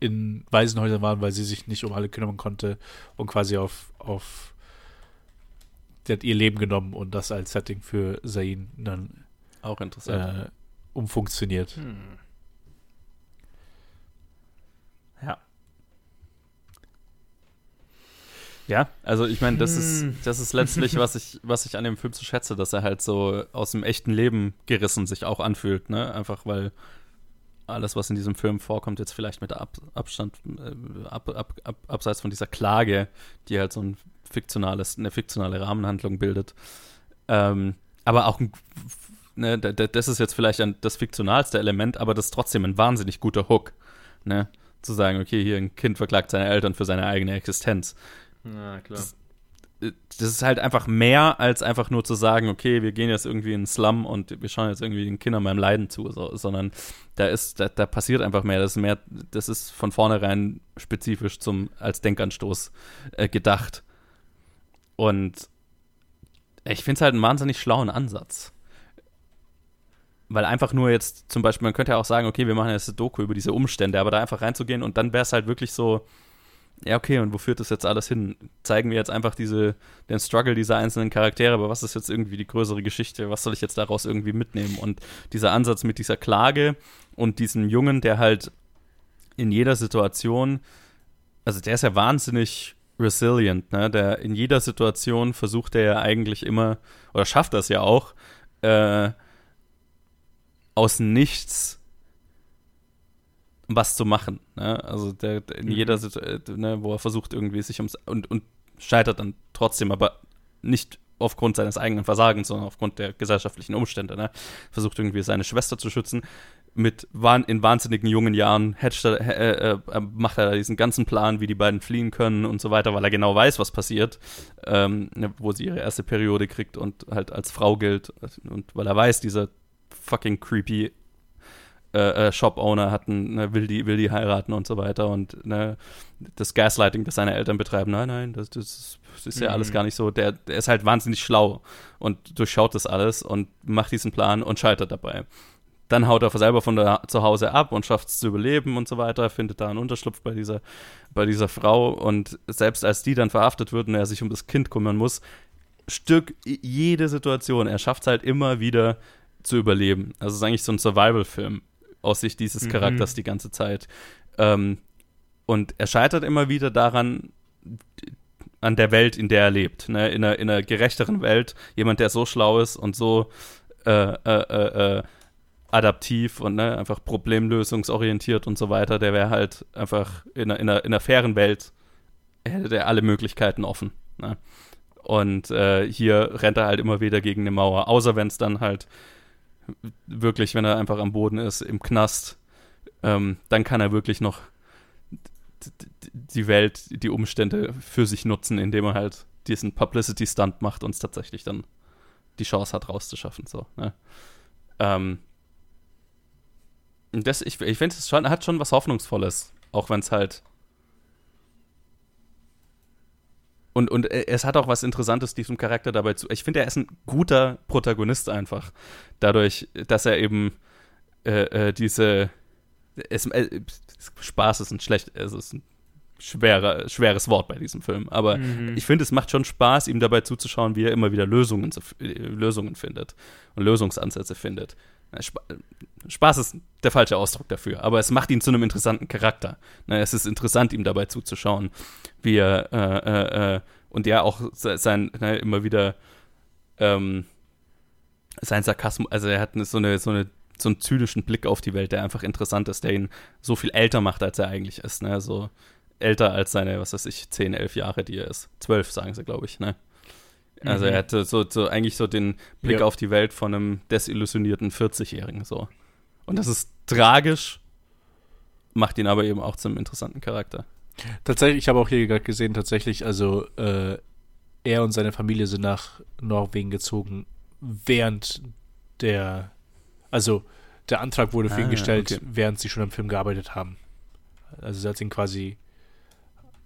in Waisenhäusern waren, weil sie sich nicht um alle kümmern konnte und quasi auf, auf die hat ihr Leben genommen und das als Setting für Zain dann auch interessant äh, umfunktioniert. Hm. Ja, also ich meine, das ist, Hm. das ist letztlich, was ich, was ich an dem Film so schätze, dass er halt so aus dem echten Leben gerissen sich auch anfühlt, ne? Einfach weil alles, was in diesem Film vorkommt, jetzt vielleicht mit Ab Abstand, äh, ab, ab, ab, abseits von dieser Klage, die halt so ein fiktionales, eine fiktionale Rahmenhandlung bildet. Ähm, aber auch ein, ne, das ist jetzt vielleicht ein, das fiktionalste Element, aber das ist trotzdem ein wahnsinnig guter Hook, ne? Zu sagen, okay, hier ein Kind verklagt seine Eltern für seine eigene Existenz Ja, klar. Das- das ist halt einfach mehr als einfach nur zu sagen, okay, wir gehen jetzt irgendwie in den Slum und wir schauen jetzt irgendwie den Kindern beim Leiden zu, so, sondern da ist, da, da passiert einfach mehr. Das ist mehr, das ist von vornherein spezifisch zum als Denkanstoß äh, gedacht. Und ich finde es halt einen wahnsinnig schlauen Ansatz. Weil einfach nur jetzt zum Beispiel, man könnte ja auch sagen, okay, wir machen jetzt eine Doku über diese Umstände, aber da einfach reinzugehen und dann wäre es halt wirklich so, ja, okay, und wo führt das jetzt alles hin? Zeigen wir jetzt einfach diese, den Struggle dieser einzelnen Charaktere, aber was ist jetzt irgendwie die größere Geschichte? Was soll ich jetzt daraus irgendwie mitnehmen? Und dieser Ansatz mit dieser Klage und diesem Jungen, der halt in jeder Situation, also der ist ja wahnsinnig resilient, ne? Der in jeder Situation versucht er ja eigentlich immer, oder schafft das ja auch, äh, aus nichts was zu machen. Ne? Also der, der in Mhm. jeder Situation, ne, wo er versucht irgendwie sich ums und, und scheitert dann trotzdem, aber nicht aufgrund seines eigenen Versagens, sondern aufgrund der gesellschaftlichen Umstände. Ne? Versucht irgendwie seine Schwester zu schützen. Mit in wahnsinnigen jungen Jahren er, äh, äh, macht er diesen ganzen Plan, wie die beiden fliehen können und so weiter, weil er genau weiß, was passiert, ähm, ne, wo sie ihre erste Periode kriegt und halt als Frau gilt und weil er weiß, dieser fucking creepy äh, äh, Shop-Owner hatten, ne, will, die, will die heiraten und so weiter und ne, das Gaslighting, das seine Eltern betreiben, nein, nein, das, das, ist- das ist ja Mhm. alles gar nicht so. Der, der ist halt wahnsinnig schlau und durchschaut das alles und macht diesen Plan und scheitert dabei. Dann haut er selber von der, zu Hause ab und schafft es zu überleben und so weiter, findet da einen Unterschlupf bei dieser, bei dieser Frau und selbst als die dann verhaftet wird und er sich um das Kind kümmern muss, Stück jede Situation, er schafft es halt immer wieder zu überleben. Also es ist eigentlich so ein Survival-Film aus Sicht dieses Mhm. Charakters die ganze Zeit. Ähm, und er scheitert immer wieder daran, an der Welt, in der er lebt. Ne? In, einer, in einer gerechteren Welt, jemand, der so schlau ist und so äh, äh, äh, äh, adaptiv und ne, einfach problemlösungsorientiert und so weiter, der wäre halt einfach in einer, in, einer, in einer fairen Welt, hätte der alle Möglichkeiten offen. Ne? Und äh, hier rennt er halt immer wieder gegen eine Mauer, außer wenn es dann halt wirklich, wenn er einfach am Boden ist, im Knast, ähm, dann kann er wirklich noch die Welt, die Umstände für sich nutzen, indem er halt diesen Publicity-Stunt macht und es tatsächlich dann die Chance hat, rauszuschaffen. So, ne? ähm, das, ich ich finde, es hat schon was Hoffnungsvolles, auch wenn es halt Und, und äh, es hat auch was Interessantes, diesem Charakter dabei zu. Ich finde, er ist ein guter Protagonist einfach. Dadurch, dass er eben äh, äh, diese. Es, äh, Spaß ist ein schlecht. Es ist ein schwerer, schweres Wort bei diesem Film. Aber Mhm. ich finde, es macht schon Spaß, ihm dabei zuzuschauen, wie er immer wieder Lösungen, zu, äh, Lösungen findet und Lösungsansätze findet. Na, Spa Spaß ist der falsche Ausdruck dafür, aber es macht ihn zu einem interessanten Charakter. Na, es ist interessant, ihm dabei zuzuschauen, wie er äh, äh, äh, und ja auch se- sein ne, immer wieder ähm, sein Sarkasmus, also er hat eine, so eine so eine so einen zynischen Blick auf die Welt, der einfach interessant ist, der ihn so viel älter macht, als er eigentlich ist. Ne? So älter als seine, was weiß ich, 10, 11 Jahre, die er ist. 12, sagen sie, glaube ich. Ne? Also Mhm. er hatte so, so eigentlich so den Blick Ja. auf die Welt von einem desillusionierten 40-Jährigen so. Und das ist tragisch, macht ihn aber eben auch zum interessanten Charakter. Tatsächlich, ich habe auch hier gerade gesehen, tatsächlich, also äh, er und seine Familie sind nach Norwegen gezogen, während der, also der Antrag wurde für Ah, ihn gestellt, okay. während sie schon am Film gearbeitet haben. Also sie hat ihn quasi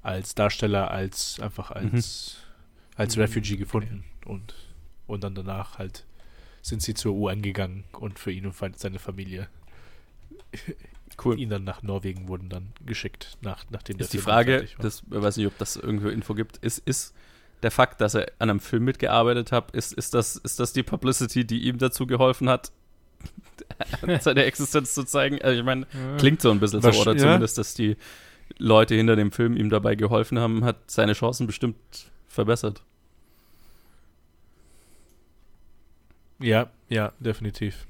als Darsteller, als einfach als, als Mhm, Refugee gefunden und, und dann danach halt sind sie zur UN gegangen und für ihn und seine Familie Cool. ihn dann nach Norwegen wurden dann geschickt, nach, nachdem der Ist die Film Frage, das ich weiß nicht, ob das irgendwo Info gibt, ist, ist der Fakt, dass er an einem Film mitgearbeitet hat, ist, ist, das, ist das die Publicity, die ihm dazu geholfen hat, seine Existenz zu zeigen? Also ich meine, klingt so ein bisschen so, Wasch- oder ja. zumindest, dass die Leute hinter dem Film ihm dabei geholfen haben, hat seine Chancen bestimmt verbessert. Ja, ja, definitiv.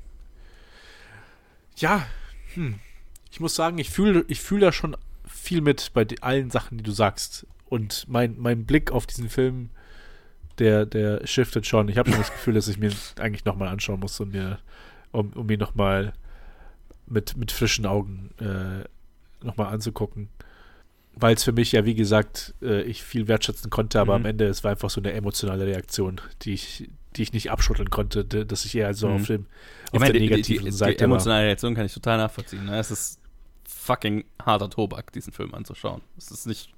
Ja, hm. ich muss sagen, ich fühle ich fühl da schon viel mit bei allen Sachen, die du sagst. Und mein, mein Blick auf diesen Film, der, der shiftet schon. Ich habe schon das Gefühl, dass ich mir eigentlich nochmal anschauen muss, um mir, um, um mir nochmal mit, mit frischen Augen äh, nochmal anzugucken. Weil es für mich ja, wie gesagt, äh, ich viel wertschätzen konnte, aber mhm. am Ende es war einfach so eine emotionale Reaktion, die ich, die ich nicht abschütteln konnte, dass ich eher so mhm. auf, dem, auf ich meine, der negativen die, die, Seite Die emotionale Reaktion kann ich total nachvollziehen. Ne? Es ist fucking harter Tobak, diesen Film anzuschauen. Es ist nicht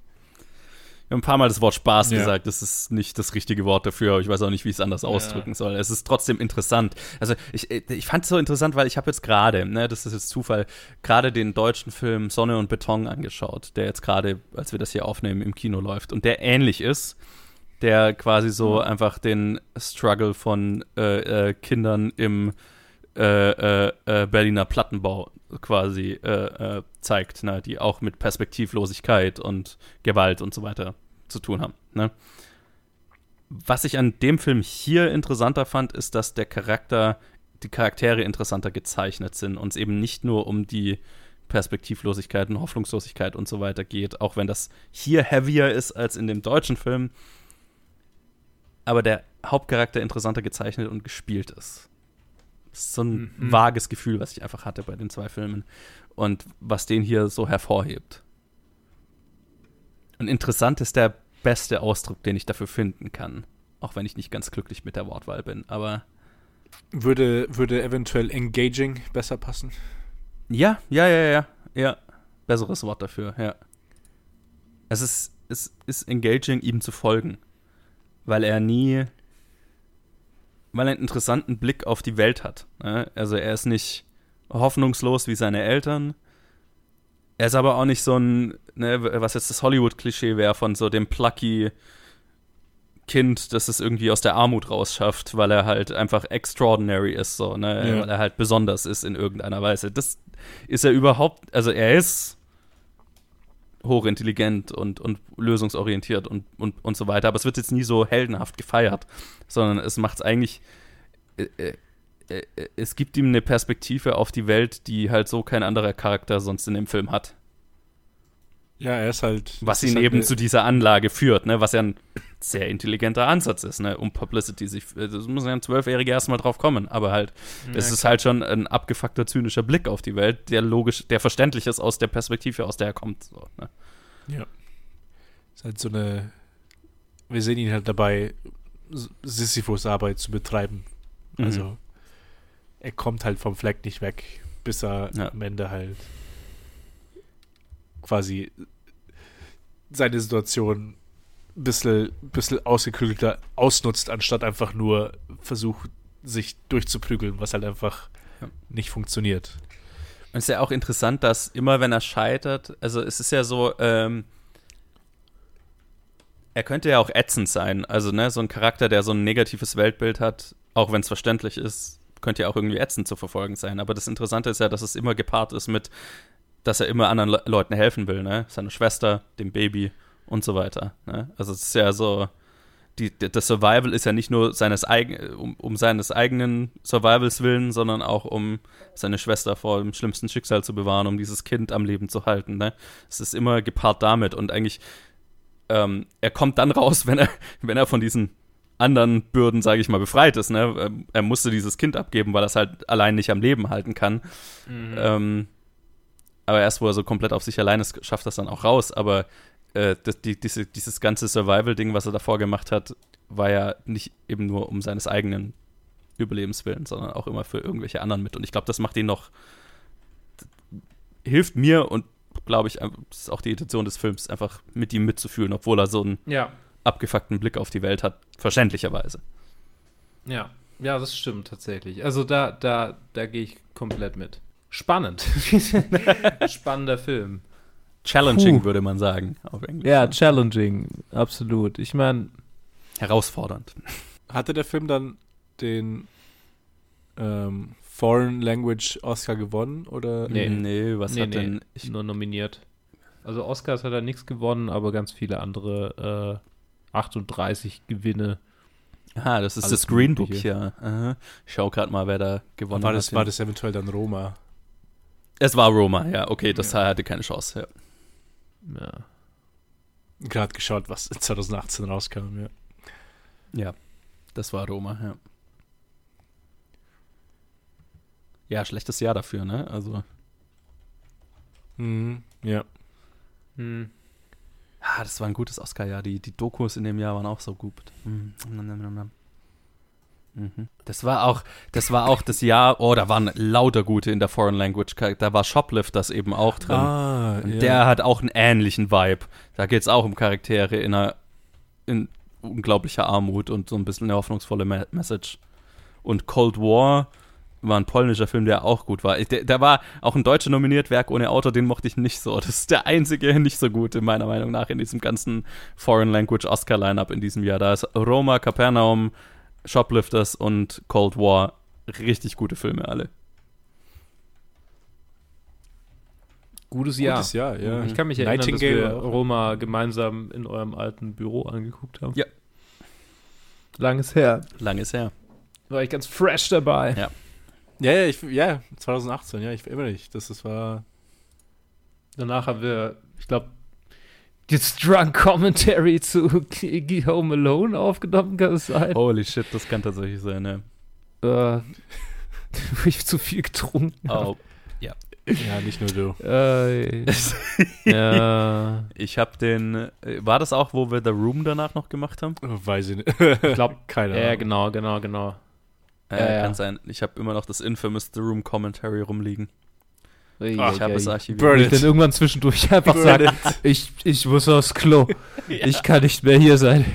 wir haben ein paar Mal das Wort Spaß ja. gesagt. Das ist nicht das richtige Wort dafür. Aber ich weiß auch nicht, wie ich es anders ausdrücken ja. soll. Es ist trotzdem interessant. Also ich, ich fand es so interessant, weil ich habe jetzt gerade, ne, das ist jetzt Zufall, gerade den deutschen Film Sonne und Beton angeschaut, der jetzt gerade, als wir das hier aufnehmen, im Kino läuft und der ähnlich ist der quasi so mhm. einfach den Struggle von äh, äh, Kindern im äh, äh, äh Berliner Plattenbau quasi äh, zeigt, ne? die auch mit Perspektivlosigkeit und Gewalt und so weiter zu tun haben. Ne? Was ich an dem Film hier interessanter fand, ist, dass der Charakter, die Charaktere interessanter gezeichnet sind und es eben nicht nur um die Perspektivlosigkeit und Hoffnungslosigkeit und so weiter geht, auch wenn das hier heavier ist als in dem deutschen Film, aber der Hauptcharakter interessanter gezeichnet und gespielt ist. Das ist so ein mhm. vages Gefühl, was ich einfach hatte bei den zwei Filmen und was den hier so hervorhebt. Und interessant ist der beste Ausdruck, den ich dafür finden kann. Auch wenn ich nicht ganz glücklich mit der Wortwahl bin, aber. Würde, würde eventuell engaging besser passen? Ja, ja, ja, ja. Ja. Besseres Wort dafür, ja. Es ist, es ist engaging, ihm zu folgen. Weil er nie. Weil er einen interessanten Blick auf die Welt hat. Ne? Also er ist nicht hoffnungslos wie seine Eltern. Er ist aber auch nicht so ein, ne, was jetzt das Hollywood-Klischee wäre von so dem plucky Kind, das es irgendwie aus der Armut rausschafft, weil er halt einfach extraordinary ist, so, ne, ja. weil er halt besonders ist in irgendeiner Weise. Das ist er überhaupt, also er ist hochintelligent und, und lösungsorientiert und, und, und so weiter, aber es wird jetzt nie so heldenhaft gefeiert, sondern es macht es eigentlich, äh, äh äh, äh, es gibt ihm eine Perspektive auf die Welt, die halt so kein anderer Charakter sonst in dem Film hat. Ja, er ist halt. Was ihn halt eben zu dieser Anlage führt, ne? Was ja ein sehr intelligenter Ansatz ist, ne? Um Publicity sich. Das muss ja ein Zwölfjähriger erstmal drauf kommen. Aber halt, ja, es ist halt schon ein abgefuckter, zynischer Blick auf die Welt, der logisch, der verständlich ist aus der Perspektive, aus der er kommt. So, ne? Ja. Ist halt so eine. Wir sehen ihn halt dabei, Sisyphus Arbeit zu betreiben. Mhm. Also. Mhm er kommt halt vom Fleck nicht weg, bis er ja. am Ende halt quasi seine Situation bisschen, bisschen ausgeklügelter ausnutzt, anstatt einfach nur versucht, sich durchzuprügeln, was halt einfach ja. nicht funktioniert. Und es ist ja auch interessant, dass immer wenn er scheitert, also es ist ja so, ähm, er könnte ja auch ätzend sein. Also, ne, so ein Charakter, der so ein negatives Weltbild hat, auch wenn es verständlich ist, könnte ja auch irgendwie ätzend zu verfolgen sein. Aber das Interessante ist ja, dass es immer gepaart ist mit, dass er immer anderen Le Leuten helfen will, ne? Seiner Schwester, dem Baby und so weiter. Ne? Also es ist ja so, die, das Survival ist ja nicht nur seines eigen, um, um seines eigenen Survivals willen, sondern auch um seine Schwester vor dem schlimmsten Schicksal zu bewahren, um dieses Kind am Leben zu halten. Ne? Es ist immer gepaart damit und eigentlich ähm, er kommt dann raus, wenn er, wenn er von diesen anderen Bürden, sage ich mal, befreit ist. Ne? Ähm, er musste dieses Kind abgeben, weil er es halt allein nicht am Leben halten kann. Mhm. Ähm, aber erst, wo er so komplett auf sich allein ist, schafft das dann auch raus. Aber äh, das, die, diese, dieses ganze Survival-Ding, was er davor gemacht hat, war ja nicht eben nur um seines eigenen Überlebens willen, sondern auch immer für irgendwelche anderen mit. Und ich glaube, das macht ihn noch, hilft mir und glaube ich, das ist auch die Intention des Films, einfach mit ihm mitzufühlen, obwohl er so ein ja abgefuckten Blick auf die Welt hat, verständlicherweise. Ja, ja, das stimmt tatsächlich. Also da, da, da gehe ich komplett mit. Spannend. Spannender Film. Challenging, Puh. würde man sagen, auf Englisch. Ja, challenging, absolut. Ich meine. Herausfordernd. Hatte der Film dann den ähm, Foreign Language Oscar gewonnen? Oder? Nee, nee was nee, hat nee, denn. Ich, nur nominiert. Also Oscars hat er nichts gewonnen, aber ganz viele andere äh, 38 Gewinne. Ah, das ist Alles das Green Book. Aha. Ich schau gerade mal, wer da gewonnen War das, hat. war das eventuell dann Roma? es war Roma, ja, okay, das hatte keine Chance. Ja. Ja. Gerade geschaut, was 2018 rauskam, ja. ja, das war Roma, ja. Ja, schlechtes Jahr dafür, ne? Also, Mhm, ja. Hm. ah, das war ein gutes Oscar-Jahr. Die, die Dokus in dem Jahr waren auch so gut. Mhm. Mhm. Das war auch, das war auch das Jahr, oh, da waren lauter gute in der Foreign Language. Da war Shoplifters eben auch drin. Ah, Und der hat auch einen ähnlichen Vibe. Da geht es auch um Charaktere in einer in unglaublicher Armut und so ein bisschen eine hoffnungsvolle Me Message. Und Cold War war ein polnischer Film, der auch gut war. Da war auch ein deutscher nominiert, Werk ohne Autor, den mochte ich nicht so. Das ist der einzige nicht so gute, meiner Meinung nach, in diesem ganzen Foreign Language Oscar-Lineup in diesem Jahr. Da ist Roma, Capernaum, Shoplifters und Cold War. Richtig gute Filme alle. Gutes Jahr. Gutes Jahr, ja. Ich kann mich erinnern, dass wir Roma gemeinsam in eurem alten Büro angeguckt haben. Ja. Langes her. Langes her. War ich ganz fresh dabei. Ja. Ja, ja, ich, ja, 2018, ja, ich erinnere mich. Das, das war. Danach haben wir, ich glaube, jetzt Drunk Commentary zu Home Alone aufgenommen, kann es sein? Holy shit, das kann tatsächlich sein, ne? Äh, wo ich zu viel getrunken habe. Oh. Ja, nicht nur du. Äh, ja, Ich habe den. äh, War das auch, wo wir The Room danach noch gemacht haben? Weiß ich nicht. ich glaube, Keine ja, Ahnung. genau, genau, genau. Äh, Ja, ja. Kann sein. Ich habe immer noch das Infamous The Room Commentary rumliegen. Ach, ich habe es archiviert. Ich dann irgendwann zwischendurch einfach Burn sage, it. ich, ich muss aufs Klo. Ich kann nicht mehr hier sein.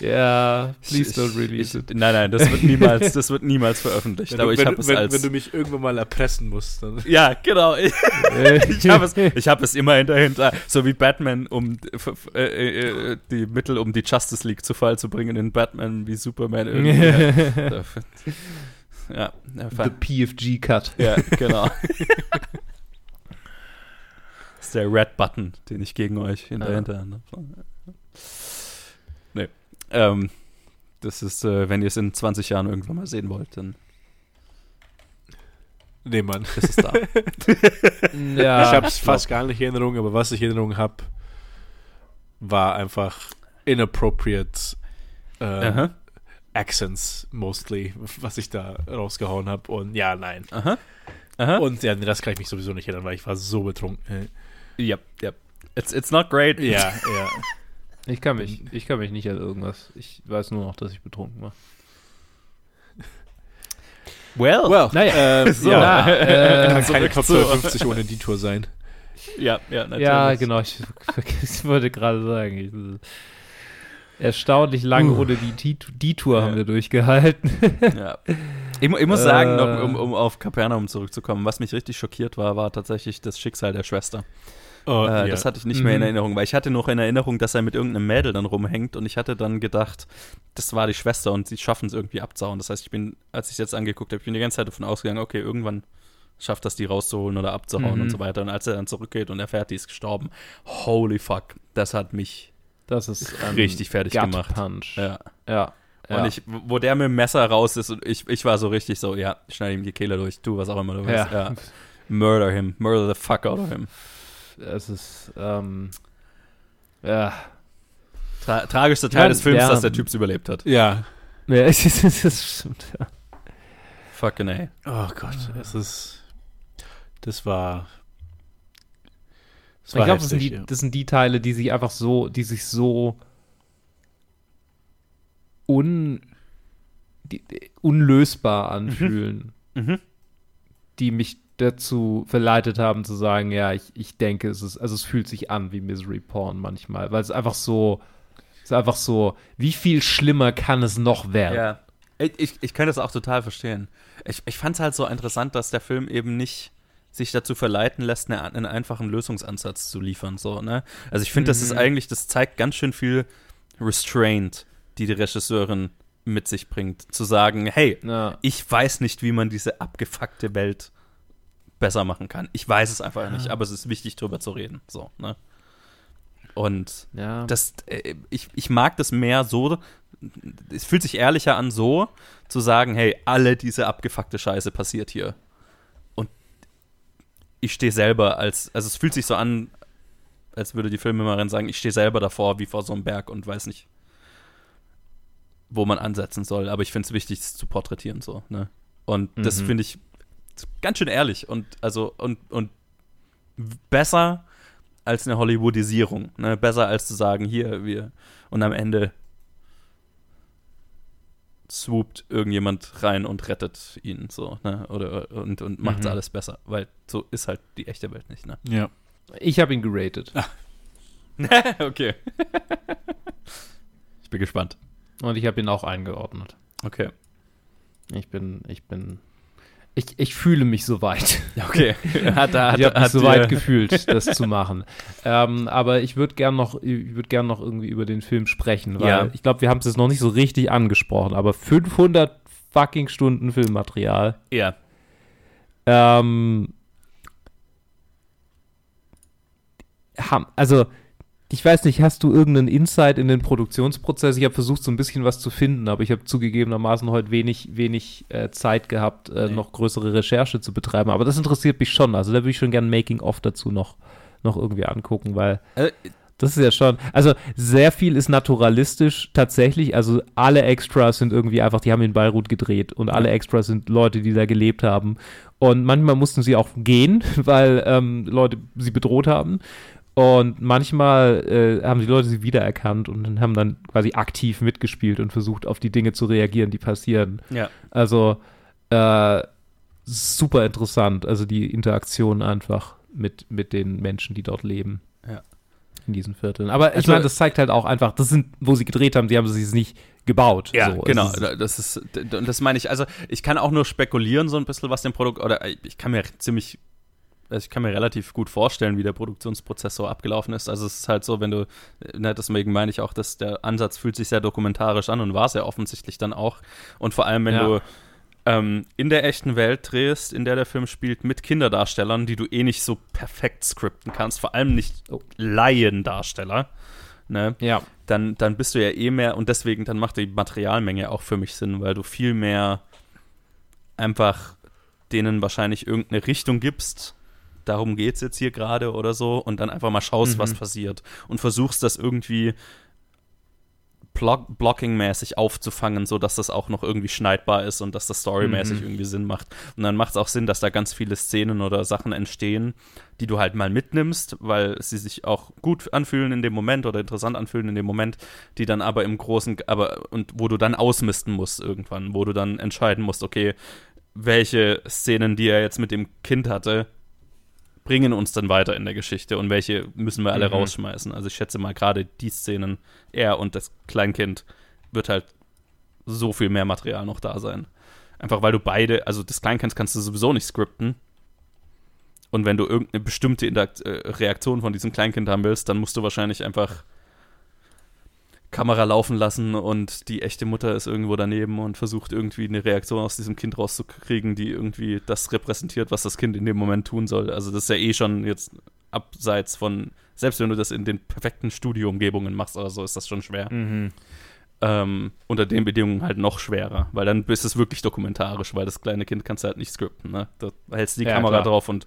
ja, please don't release ich, it. Nein, nein, das wird niemals, das wird niemals veröffentlicht. Wenn, aber du, ich wenn, habe es wenn, als. wenn du mich irgendwann mal erpressen musst, dann. ja, genau. Ich, ich habe es, ich hab es immerhin dahinter. So wie Batman, um f- äh, äh, die Mittel, um die Justice League zu Fall zu bringen, in Batman wie Superman irgendwie. ja, ja, The PFG Cut. Ja, genau. das ist der Red Button, den ich gegen euch in der Ja. Hinterhand habe. Nee. Ähm, das ist, äh, wenn ihr es in 20 Jahren irgendwann mal sehen wollt, dann Nee, Mann. ist es da. Ja, ich hab's fast gar nicht in Erinnerung, aber was ich in Erinnerung habe, war einfach inappropriate äh, Aha. Accents mostly, was ich da rausgehauen habe. Und ja, nein. Aha. Aha. Und ja, nee, das kann ich mich sowieso nicht erinnern, weil ich war so betrunken. yep, yep. It's, it's not great. Ja, ja. ich kann mich, ich kann mich nicht an irgendwas. Ich weiß nur noch, dass ich betrunken war. Well. Well, Naja, äh, so. ja, Na, äh, kann keine zu- 250 ohne die Tour sein. Ja, ja, natürlich. Ja, genau. Ich, ich wollte gerade sagen. Ich, erstaunlich lang Uh. ohne die, die, Tour Ja. haben wir durchgehalten. Ja. Ich, ich muss sagen, Äh. noch, um, um auf Capernaum zurückzukommen, was mich richtig schockiert war, war tatsächlich das Schicksal der Schwester. Oh, Äh, ja. Das hatte ich nicht mehr in Mhm. Erinnerung, weil ich hatte noch in Erinnerung, dass er mit irgendeinem Mädel dann rumhängt und ich hatte dann gedacht, das war die Schwester und sie schaffen es irgendwie abzuhauen. Das heißt, ich bin, als ich es jetzt angeguckt habe, ich bin die ganze Zeit davon ausgegangen, okay, irgendwann schafft das die rauszuholen oder abzuhauen Mhm. und so weiter. Und als er dann zurückgeht und erfährt, die ist gestorben, holy fuck, das hat mich Das ist ein richtig fertig Gut gemacht. Punch. Ja. Ja. Und ja. ich, wo der mit dem Messer raus ist und ich, ich war so richtig so, ja, schneide ihm die Kehle durch, tu was auch immer du willst. Ja. Ja. Murder him, murder the fuck out of him. Es ist, ähm, ja. Tra tragischster Teil Ja, des Films, dass der Typ es überlebt hat. ja. ja es ist, es ist, stimmt, ja. Fucking ey. Oh Gott, es ist. Das war. Das Ich glaube, das, sind die- ja. das sind die Teile, die sich einfach so, die sich so un, die, die unlösbar anfühlen, Mhm. die mich dazu verleitet haben zu sagen, ja, ich, ich denke, es ist, also es fühlt sich an wie Misery Porn manchmal, weil es einfach so, es ist einfach so, wie viel schlimmer kann es noch werden? Ja. Ich, ich, ich kann das auch total verstehen. Ich, ich fand es halt so interessant, dass der Film eben nicht sich dazu verleiten lässt, eine, einen einfachen Lösungsansatz zu liefern. So, ne? Also ich finde, das ist Mhm. eigentlich, das zeigt ganz schön viel Restraint, die die Regisseurin mit sich bringt. Zu sagen, hey, Ja. ich weiß nicht, wie man diese abgefuckte Welt besser machen kann. Ich weiß es einfach nicht, aber es ist wichtig, drüber zu reden. So, ne? Und Ja. das, äh, ich, ich mag das mehr so, es fühlt sich ehrlicher an, so zu sagen, hey, alle diese abgefuckte Scheiße passiert hier. Ich stehe selber als, also es fühlt sich so an, als würde die Filmemacherin sagen, ich stehe selber davor, wie vor so einem Berg und weiß nicht, wo man ansetzen soll. Aber ich finde es wichtig, es zu porträtieren, so, ne? Und das Mhm. finde ich ganz schön ehrlich und, also, und, und besser als eine Hollywoodisierung, ne? Besser als zu sagen, hier, wir, und am Ende swoopt irgendjemand rein und rettet ihn so, ne? Oder und, und macht Mhm. alles besser. Weil so ist halt die echte Welt nicht, ne? Ja. Ich habe ihn geratet. okay. ich bin gespannt. Und ich habe ihn auch eingeordnet. Okay. Ich bin, ich bin. Ich, ich fühle mich soweit. Okay. hat, hat, ich habe mich soweit gefühlt, das zu machen. Ähm, aber ich würde gern noch, ich würde gern noch irgendwie über den Film sprechen, weil Ja. ich glaube, wir haben es jetzt noch nicht so richtig angesprochen. Aber 500 fucking Stunden Filmmaterial. Ja. Ähm, ham, also, ich weiß nicht, hast du irgendeinen Insight in den Produktionsprozess? Ich habe versucht, so ein bisschen was zu finden, aber ich habe zugegebenermaßen heute wenig, wenig äh, Zeit gehabt, äh, Nee. noch größere Recherche zu betreiben. Aber das interessiert mich schon. Also, da würde ich schon gern Making-of dazu noch, noch irgendwie angucken, weil Äh, das ist ja schon, also sehr viel ist naturalistisch tatsächlich. Also alle Extras sind irgendwie einfach, die haben in Beirut gedreht und alle Extras sind Leute, die da gelebt haben. Und manchmal mussten sie auch gehen, weil ähm, Leute sie bedroht haben. Und manchmal äh, haben die Leute sie wiedererkannt und haben dann quasi aktiv mitgespielt und versucht, auf die Dinge zu reagieren, die passieren. ja. Also äh, super interessant, also die Interaktion einfach mit, mit den Menschen, die dort leben. Ja. In diesen Vierteln. Aber ich Also- meine, das zeigt halt auch einfach, das sind, wo sie gedreht haben, sie haben es nicht gebaut. Ja, so. genau. Das ist, das meine ich. Also, ich kann auch nur spekulieren, so ein bisschen, was dem Produkt, oder ich kann mir ziemlich, also ich kann mir relativ gut vorstellen, wie der Produktionsprozess so abgelaufen ist. Also, es ist halt so, wenn du, ne, deswegen meine ich auch, dass der Ansatz fühlt sich sehr dokumentarisch an und war ja offensichtlich dann auch. Und vor allem, wenn Ja. du ähm, in der echten Welt drehst, in der der Film spielt, mit Kinderdarstellern, die du eh nicht so perfekt skripten kannst, vor allem nicht Oh. Laiendarsteller. Ne? ja. dann, dann bist du ja eh mehr und deswegen, dann macht die Materialmenge auch für mich Sinn, weil du viel mehr einfach denen wahrscheinlich irgendeine Richtung gibst. Darum geht es jetzt hier gerade oder so und dann einfach mal schaust, Mhm. was passiert und versuchst das irgendwie block blocking-mäßig aufzufangen, sodass das auch noch irgendwie schneidbar ist und dass das storymäßig Mhm. irgendwie Sinn macht. Und dann macht es auch Sinn, dass da ganz viele Szenen oder Sachen entstehen, die du halt mal mitnimmst, weil sie sich auch gut anfühlen in dem Moment oder interessant anfühlen in dem Moment, die dann aber im großen, aber und wo du dann ausmisten musst irgendwann, wo du dann entscheiden musst, okay, welche Szenen, die er jetzt mit dem Kind hatte, bringen uns dann weiter in der Geschichte und welche müssen wir alle Mhm. rausschmeißen. Also ich schätze mal gerade die Szenen, er und das Kleinkind, wird halt so viel mehr Material noch da sein. Einfach weil du beide, also das Kleinkind kannst du sowieso nicht skripten. Und wenn du irgendeine bestimmte äh, Reaktion von diesem Kleinkind haben willst, dann musst du wahrscheinlich einfach Kamera laufen lassen und die echte Mutter ist irgendwo daneben und versucht irgendwie eine Reaktion aus diesem Kind rauszukriegen, die irgendwie das repräsentiert, was das Kind in dem Moment tun soll. Also das ist ja eh schon jetzt abseits von, selbst wenn du das in den perfekten Studioumgebungen machst oder so, ist das schon schwer. Mhm. Ähm, unter den Bedingungen halt noch schwerer, weil dann bist es wirklich dokumentarisch, weil das kleine Kind kannst du halt nicht skripten. Ne? Da hältst du die Ja, Kamera klar. drauf und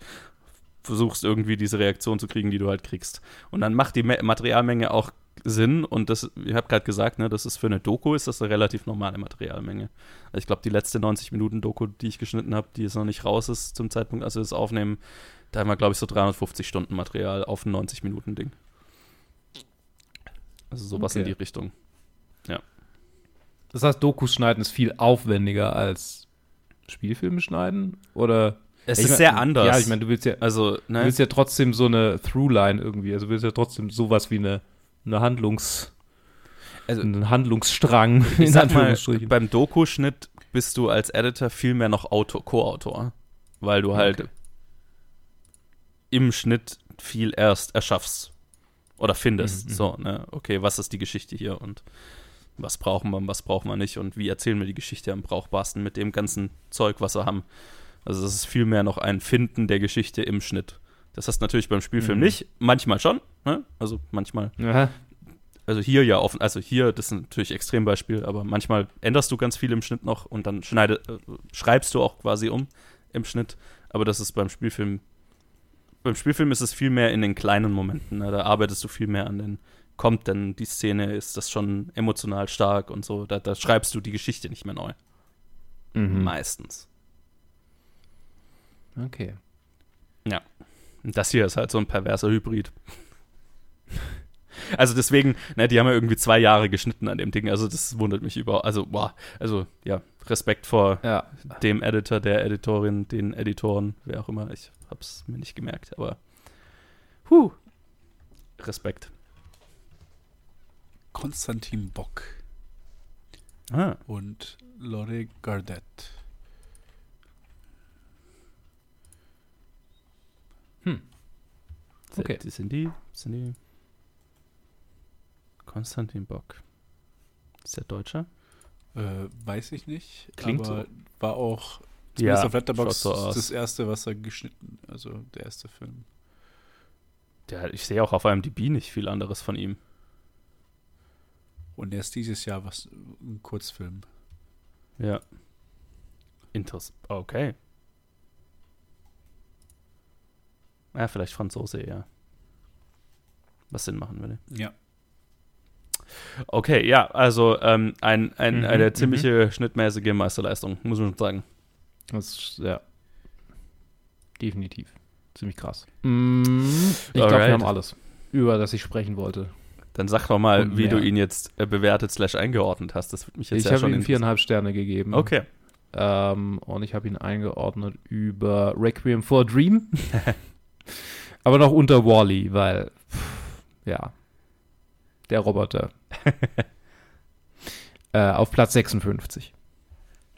versuchst irgendwie diese Reaktion zu kriegen, die du halt kriegst. Und dann macht die Ma Materialmenge auch Sinn und das, ich habe gerade gesagt, ne, das ist für eine Doku ist das eine relativ normale Materialmenge. Also ich glaube, die letzte 90 Minuten Doku, die ich geschnitten habe, die jetzt noch nicht raus ist zum Zeitpunkt, als wir das aufnehmen, da haben wir, glaube ich, so 350 Stunden Material auf ein 90 Minuten Ding. Also sowas in Okay. die Richtung. Das heißt, Dokus schneiden ist viel aufwendiger als Spielfilme schneiden? Oder? Es Ich ist mein- sehr anders. Ja, ich meine, du willst ja, also, du ne? willst ja trotzdem so eine Throughline irgendwie. Also du willst ja trotzdem sowas wie eine, eine Handlungs, Also- einen Handlungsstrang ich in sag mal, beim Doku-Schnitt bist du als Editor viel mehr noch Autor, Co-Autor, weil du halt Okay. im Schnitt viel erst erschaffst oder findest. Mhm, mhm. so, ne? Okay, was ist die Geschichte hier und was brauchen wir, was brauchen wir nicht und wie erzählen wir die Geschichte am brauchbarsten mit dem ganzen Zeug, was wir haben. Also das ist vielmehr noch ein Finden der Geschichte im Schnitt. Das hast du natürlich beim Spielfilm Mhm. nicht, manchmal schon, ne? Also manchmal Ja. also hier ja offen, also hier, das ist natürlich Extrembeispiel, aber manchmal änderst du ganz viel im Schnitt noch und dann schneide, äh, schreibst du auch quasi um im Schnitt. Aber das ist beim Spielfilm, beim Spielfilm ist es viel mehr in den kleinen Momenten. Ne? Da arbeitest du viel mehr an den, kommt denn die Szene, ist das schon emotional stark und so. Da, da schreibst du die Geschichte nicht mehr neu. Mhm. Meistens. Okay. Und das hier ist halt so ein perverser Hybrid. Also deswegen, ne, die haben ja irgendwie zwei Jahre geschnitten an dem Ding, also das wundert mich überhaupt. Also, boah, also ja, Respekt vor Ja. dem Editor, der Editorin, den Editoren, wer auch immer. Ich hab's mir nicht gemerkt, aber huh, Respekt. Konstantin Bock Ah, und Lore Gardet. Okay. Die sind die, sind die Konstantin Bock. Ist der Deutscher? Äh, weiß ich nicht. Klingt aber war auch Ja, zumindest auf Letterboxd so aus. das erste, was er geschnitten, also der erste Film. Der, ich sehe auch auf IMDb nicht viel anderes von ihm. Und erst dieses Jahr was ein Kurzfilm. Ja. Interessant. Okay. Ja, vielleicht Franzose, ja. Was Sinn machen würde. Ja. Okay, ja, also ähm, ein, ein, Mhm, eine ziemliche schnittmäßige Meisterleistung, muss man sagen. Das ist, ja. Definitiv. Ziemlich krass. Mm, ich glaube, wir haben alles, über das ich sprechen wollte. Dann sag doch mal, wie du ihn jetzt äh, bewertet slash eingeordnet hast. Das würde mich jetzt Ich ja habe schon ihm viereinhalb Sterne gegeben. Okay. Ähm, und ich habe ihn eingeordnet über Requiem for a Dream. Aber noch unter Wally, weil, pff, ja, der Roboter. äh, auf Platz 56.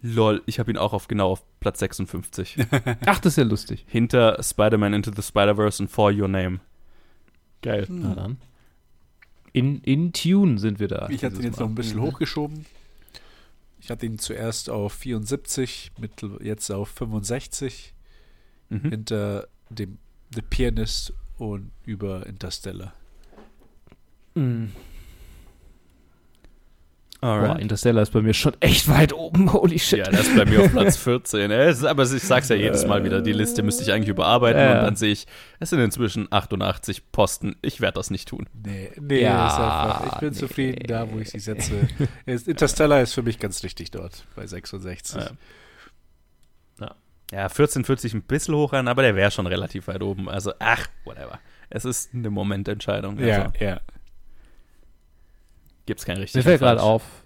Lol, ich habe ihn auch auf genau auf Platz 56. Ach, das ist ja lustig. Hinter Spider-Man Into the Spider-Verse und For Your Name. Geil. Na dann. In, in Tune sind wir da. Ich hatte ihn jetzt noch ein bisschen Mal. hochgeschoben. Ich hatte ihn zuerst auf 74, mittel, jetzt auf 65, Mhm. hinter dem The Pianist und über Interstellar. Mhm. Boah. Interstellar ist bei mir schon echt weit oben. Holy shit. Ja, das ist bei mir auf Platz 14. Es ist- Aber ich sag's ja jedes Mal wieder, die Liste müsste ich eigentlich überarbeiten Ja. und dann sehe ich, es sind inzwischen 88 Posten. Ich werde das nicht tun. Nee, nee, Ja, ist einfach, ich bin nee. zufrieden da, wo ich sie setze. Interstellar ist für mich ganz richtig dort, bei 66. Ja. Ja, 14, 40 ein bisschen hoch ran, aber der wäre schon relativ weit oben. Also, ach, whatever. Es ist eine Momententscheidung. Ja, Also, ja. gibt's kein richtig. Mir fällt gerade auf,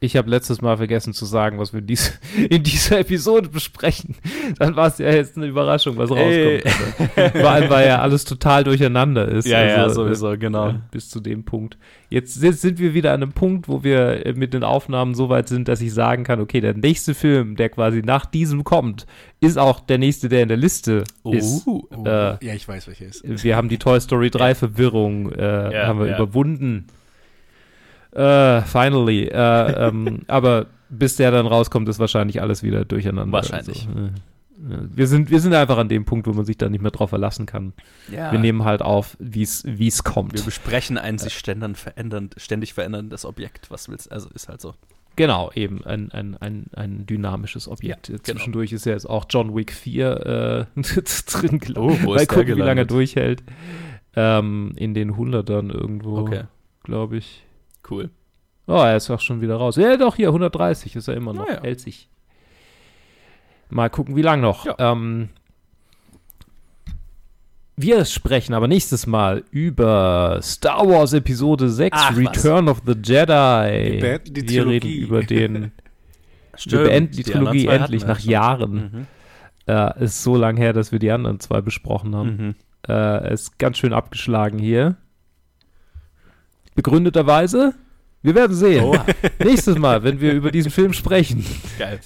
ich habe letztes Mal vergessen zu sagen, was wir in, dies, in dieser Episode besprechen. Dann war es ja jetzt eine Überraschung, was Ey. rauskommt. Also, Vor allem, weil ja alles total durcheinander ist. Ja, ja, Also, sowieso, genau. äh, Bis zu dem Punkt. Jetzt sind, sind wir wieder an einem Punkt, wo wir äh, mit den Aufnahmen so weit sind, dass ich sagen kann, okay, der nächste Film, der quasi nach diesem kommt, ist auch der nächste, der in der Liste ist. Uh, Oh, Äh, ja, ich weiß, welche ist. Wir haben die Toy Story 3 Verwirrung äh, Ja, haben wir ja. überwunden. Äh, finally. Äh, ähm, aber bis der dann rauskommt, ist wahrscheinlich alles wieder durcheinander. Wahrscheinlich. Also, äh, wir, sind, wir sind einfach an dem Punkt, wo man sich da nicht mehr drauf verlassen kann. ja. Wir nehmen halt auf, wie es kommt. Wir besprechen ein sich ständig, verändern, ständig veränderndes Objekt. Was willst Also ist halt so. Genau, eben ein, ein, ein, ein dynamisches Objekt. genau. Zwischendurch ist ja jetzt auch John Wick 4 äh, drin gelaufen. Oh, Mal gucken, wie lange er gelandet? durchhält. Ähm, in den Hundertern irgendwo, Okay, glaube ich. Cool. Oh, er ist auch schon wieder raus. Ja, doch, hier, 130 ist er immer noch. Ah, ja. Hält sich. Mal gucken, wie lang noch. Ja. Ähm, wir sprechen aber nächstes Mal über Star Wars Episode 6, Ach, was. Return of the Jedi. Wir beenden die wir reden Trilogie. über den. Stimmt, wir beenden die, anderen Trilogie endlich nach schon. Jahren. Mhm. Äh, ist so lang her, dass wir die anderen zwei besprochen haben. Mhm. Äh, ist ganz schön abgeschlagen hier. Begründeterweise? Wir werden sehen. Oha. Nächstes Mal, wenn wir über diesen Film sprechen. Geil.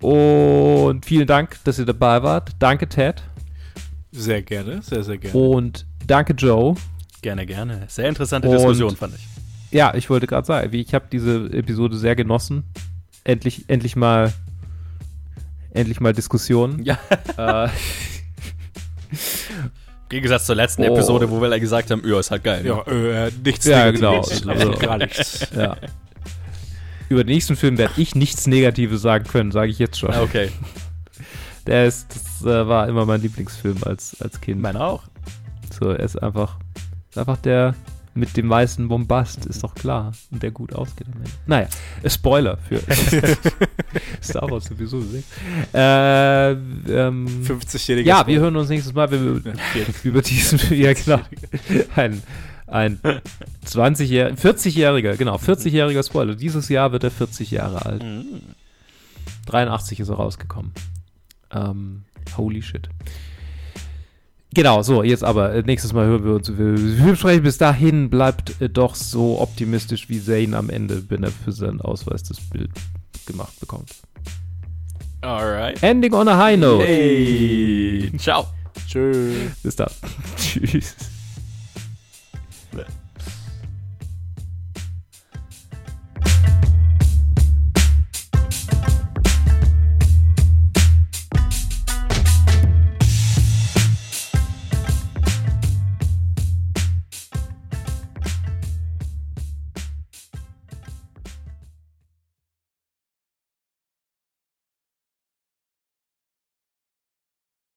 Und vielen Dank, dass ihr dabei wart. Danke, Ted. Sehr gerne, sehr, sehr gerne. Und danke, Joe. Gerne, gerne. Sehr interessante Und- Diskussion, fand ich. Ja, ich wollte gerade sagen, ich habe diese Episode sehr genossen. Endlich, endlich mal endlich mal Diskussionen. Ja. Äh, Gegensatz zur letzten Oh. Episode, wo wir alle gesagt haben, ja, ist halt geil. Ja, äh, nichts Ja, Negatives. genau. Also, gar nichts. ja. Über den nächsten Film werde ich nichts Negatives sagen können, sage ich jetzt schon. Ah, Okay. Der ist, das äh, war immer mein Lieblingsfilm als, als Kind. Meiner auch. So, er ist einfach, ist einfach der mit dem meisten Bombast, ist doch klar. Und der gut ausgeht am Ende. Naja, Spoiler für Star Wars sowieso. Äh, ähm, 50-jähriger ja, wir hören uns nächstes Mal, wenn wir über, über diesen, ja genau, ein, ein 20-jähriger, 40-jähriger, genau, 40-jähriger Spoiler. Dieses Jahr wird er 40 Jahre alt. Mhm. 83 ist er rausgekommen. Ähm, holy shit. Genau, so, jetzt aber, äh, nächstes Mal hören wir uns Film sprechen. Bis dahin bleibt äh, doch so optimistisch wie Zane am Ende, wenn er für seinen Ausweis das Bild gemacht bekommt. Alright. Ending on a high note. Hey. Ciao. Tschö. Bis dann. Tschüss.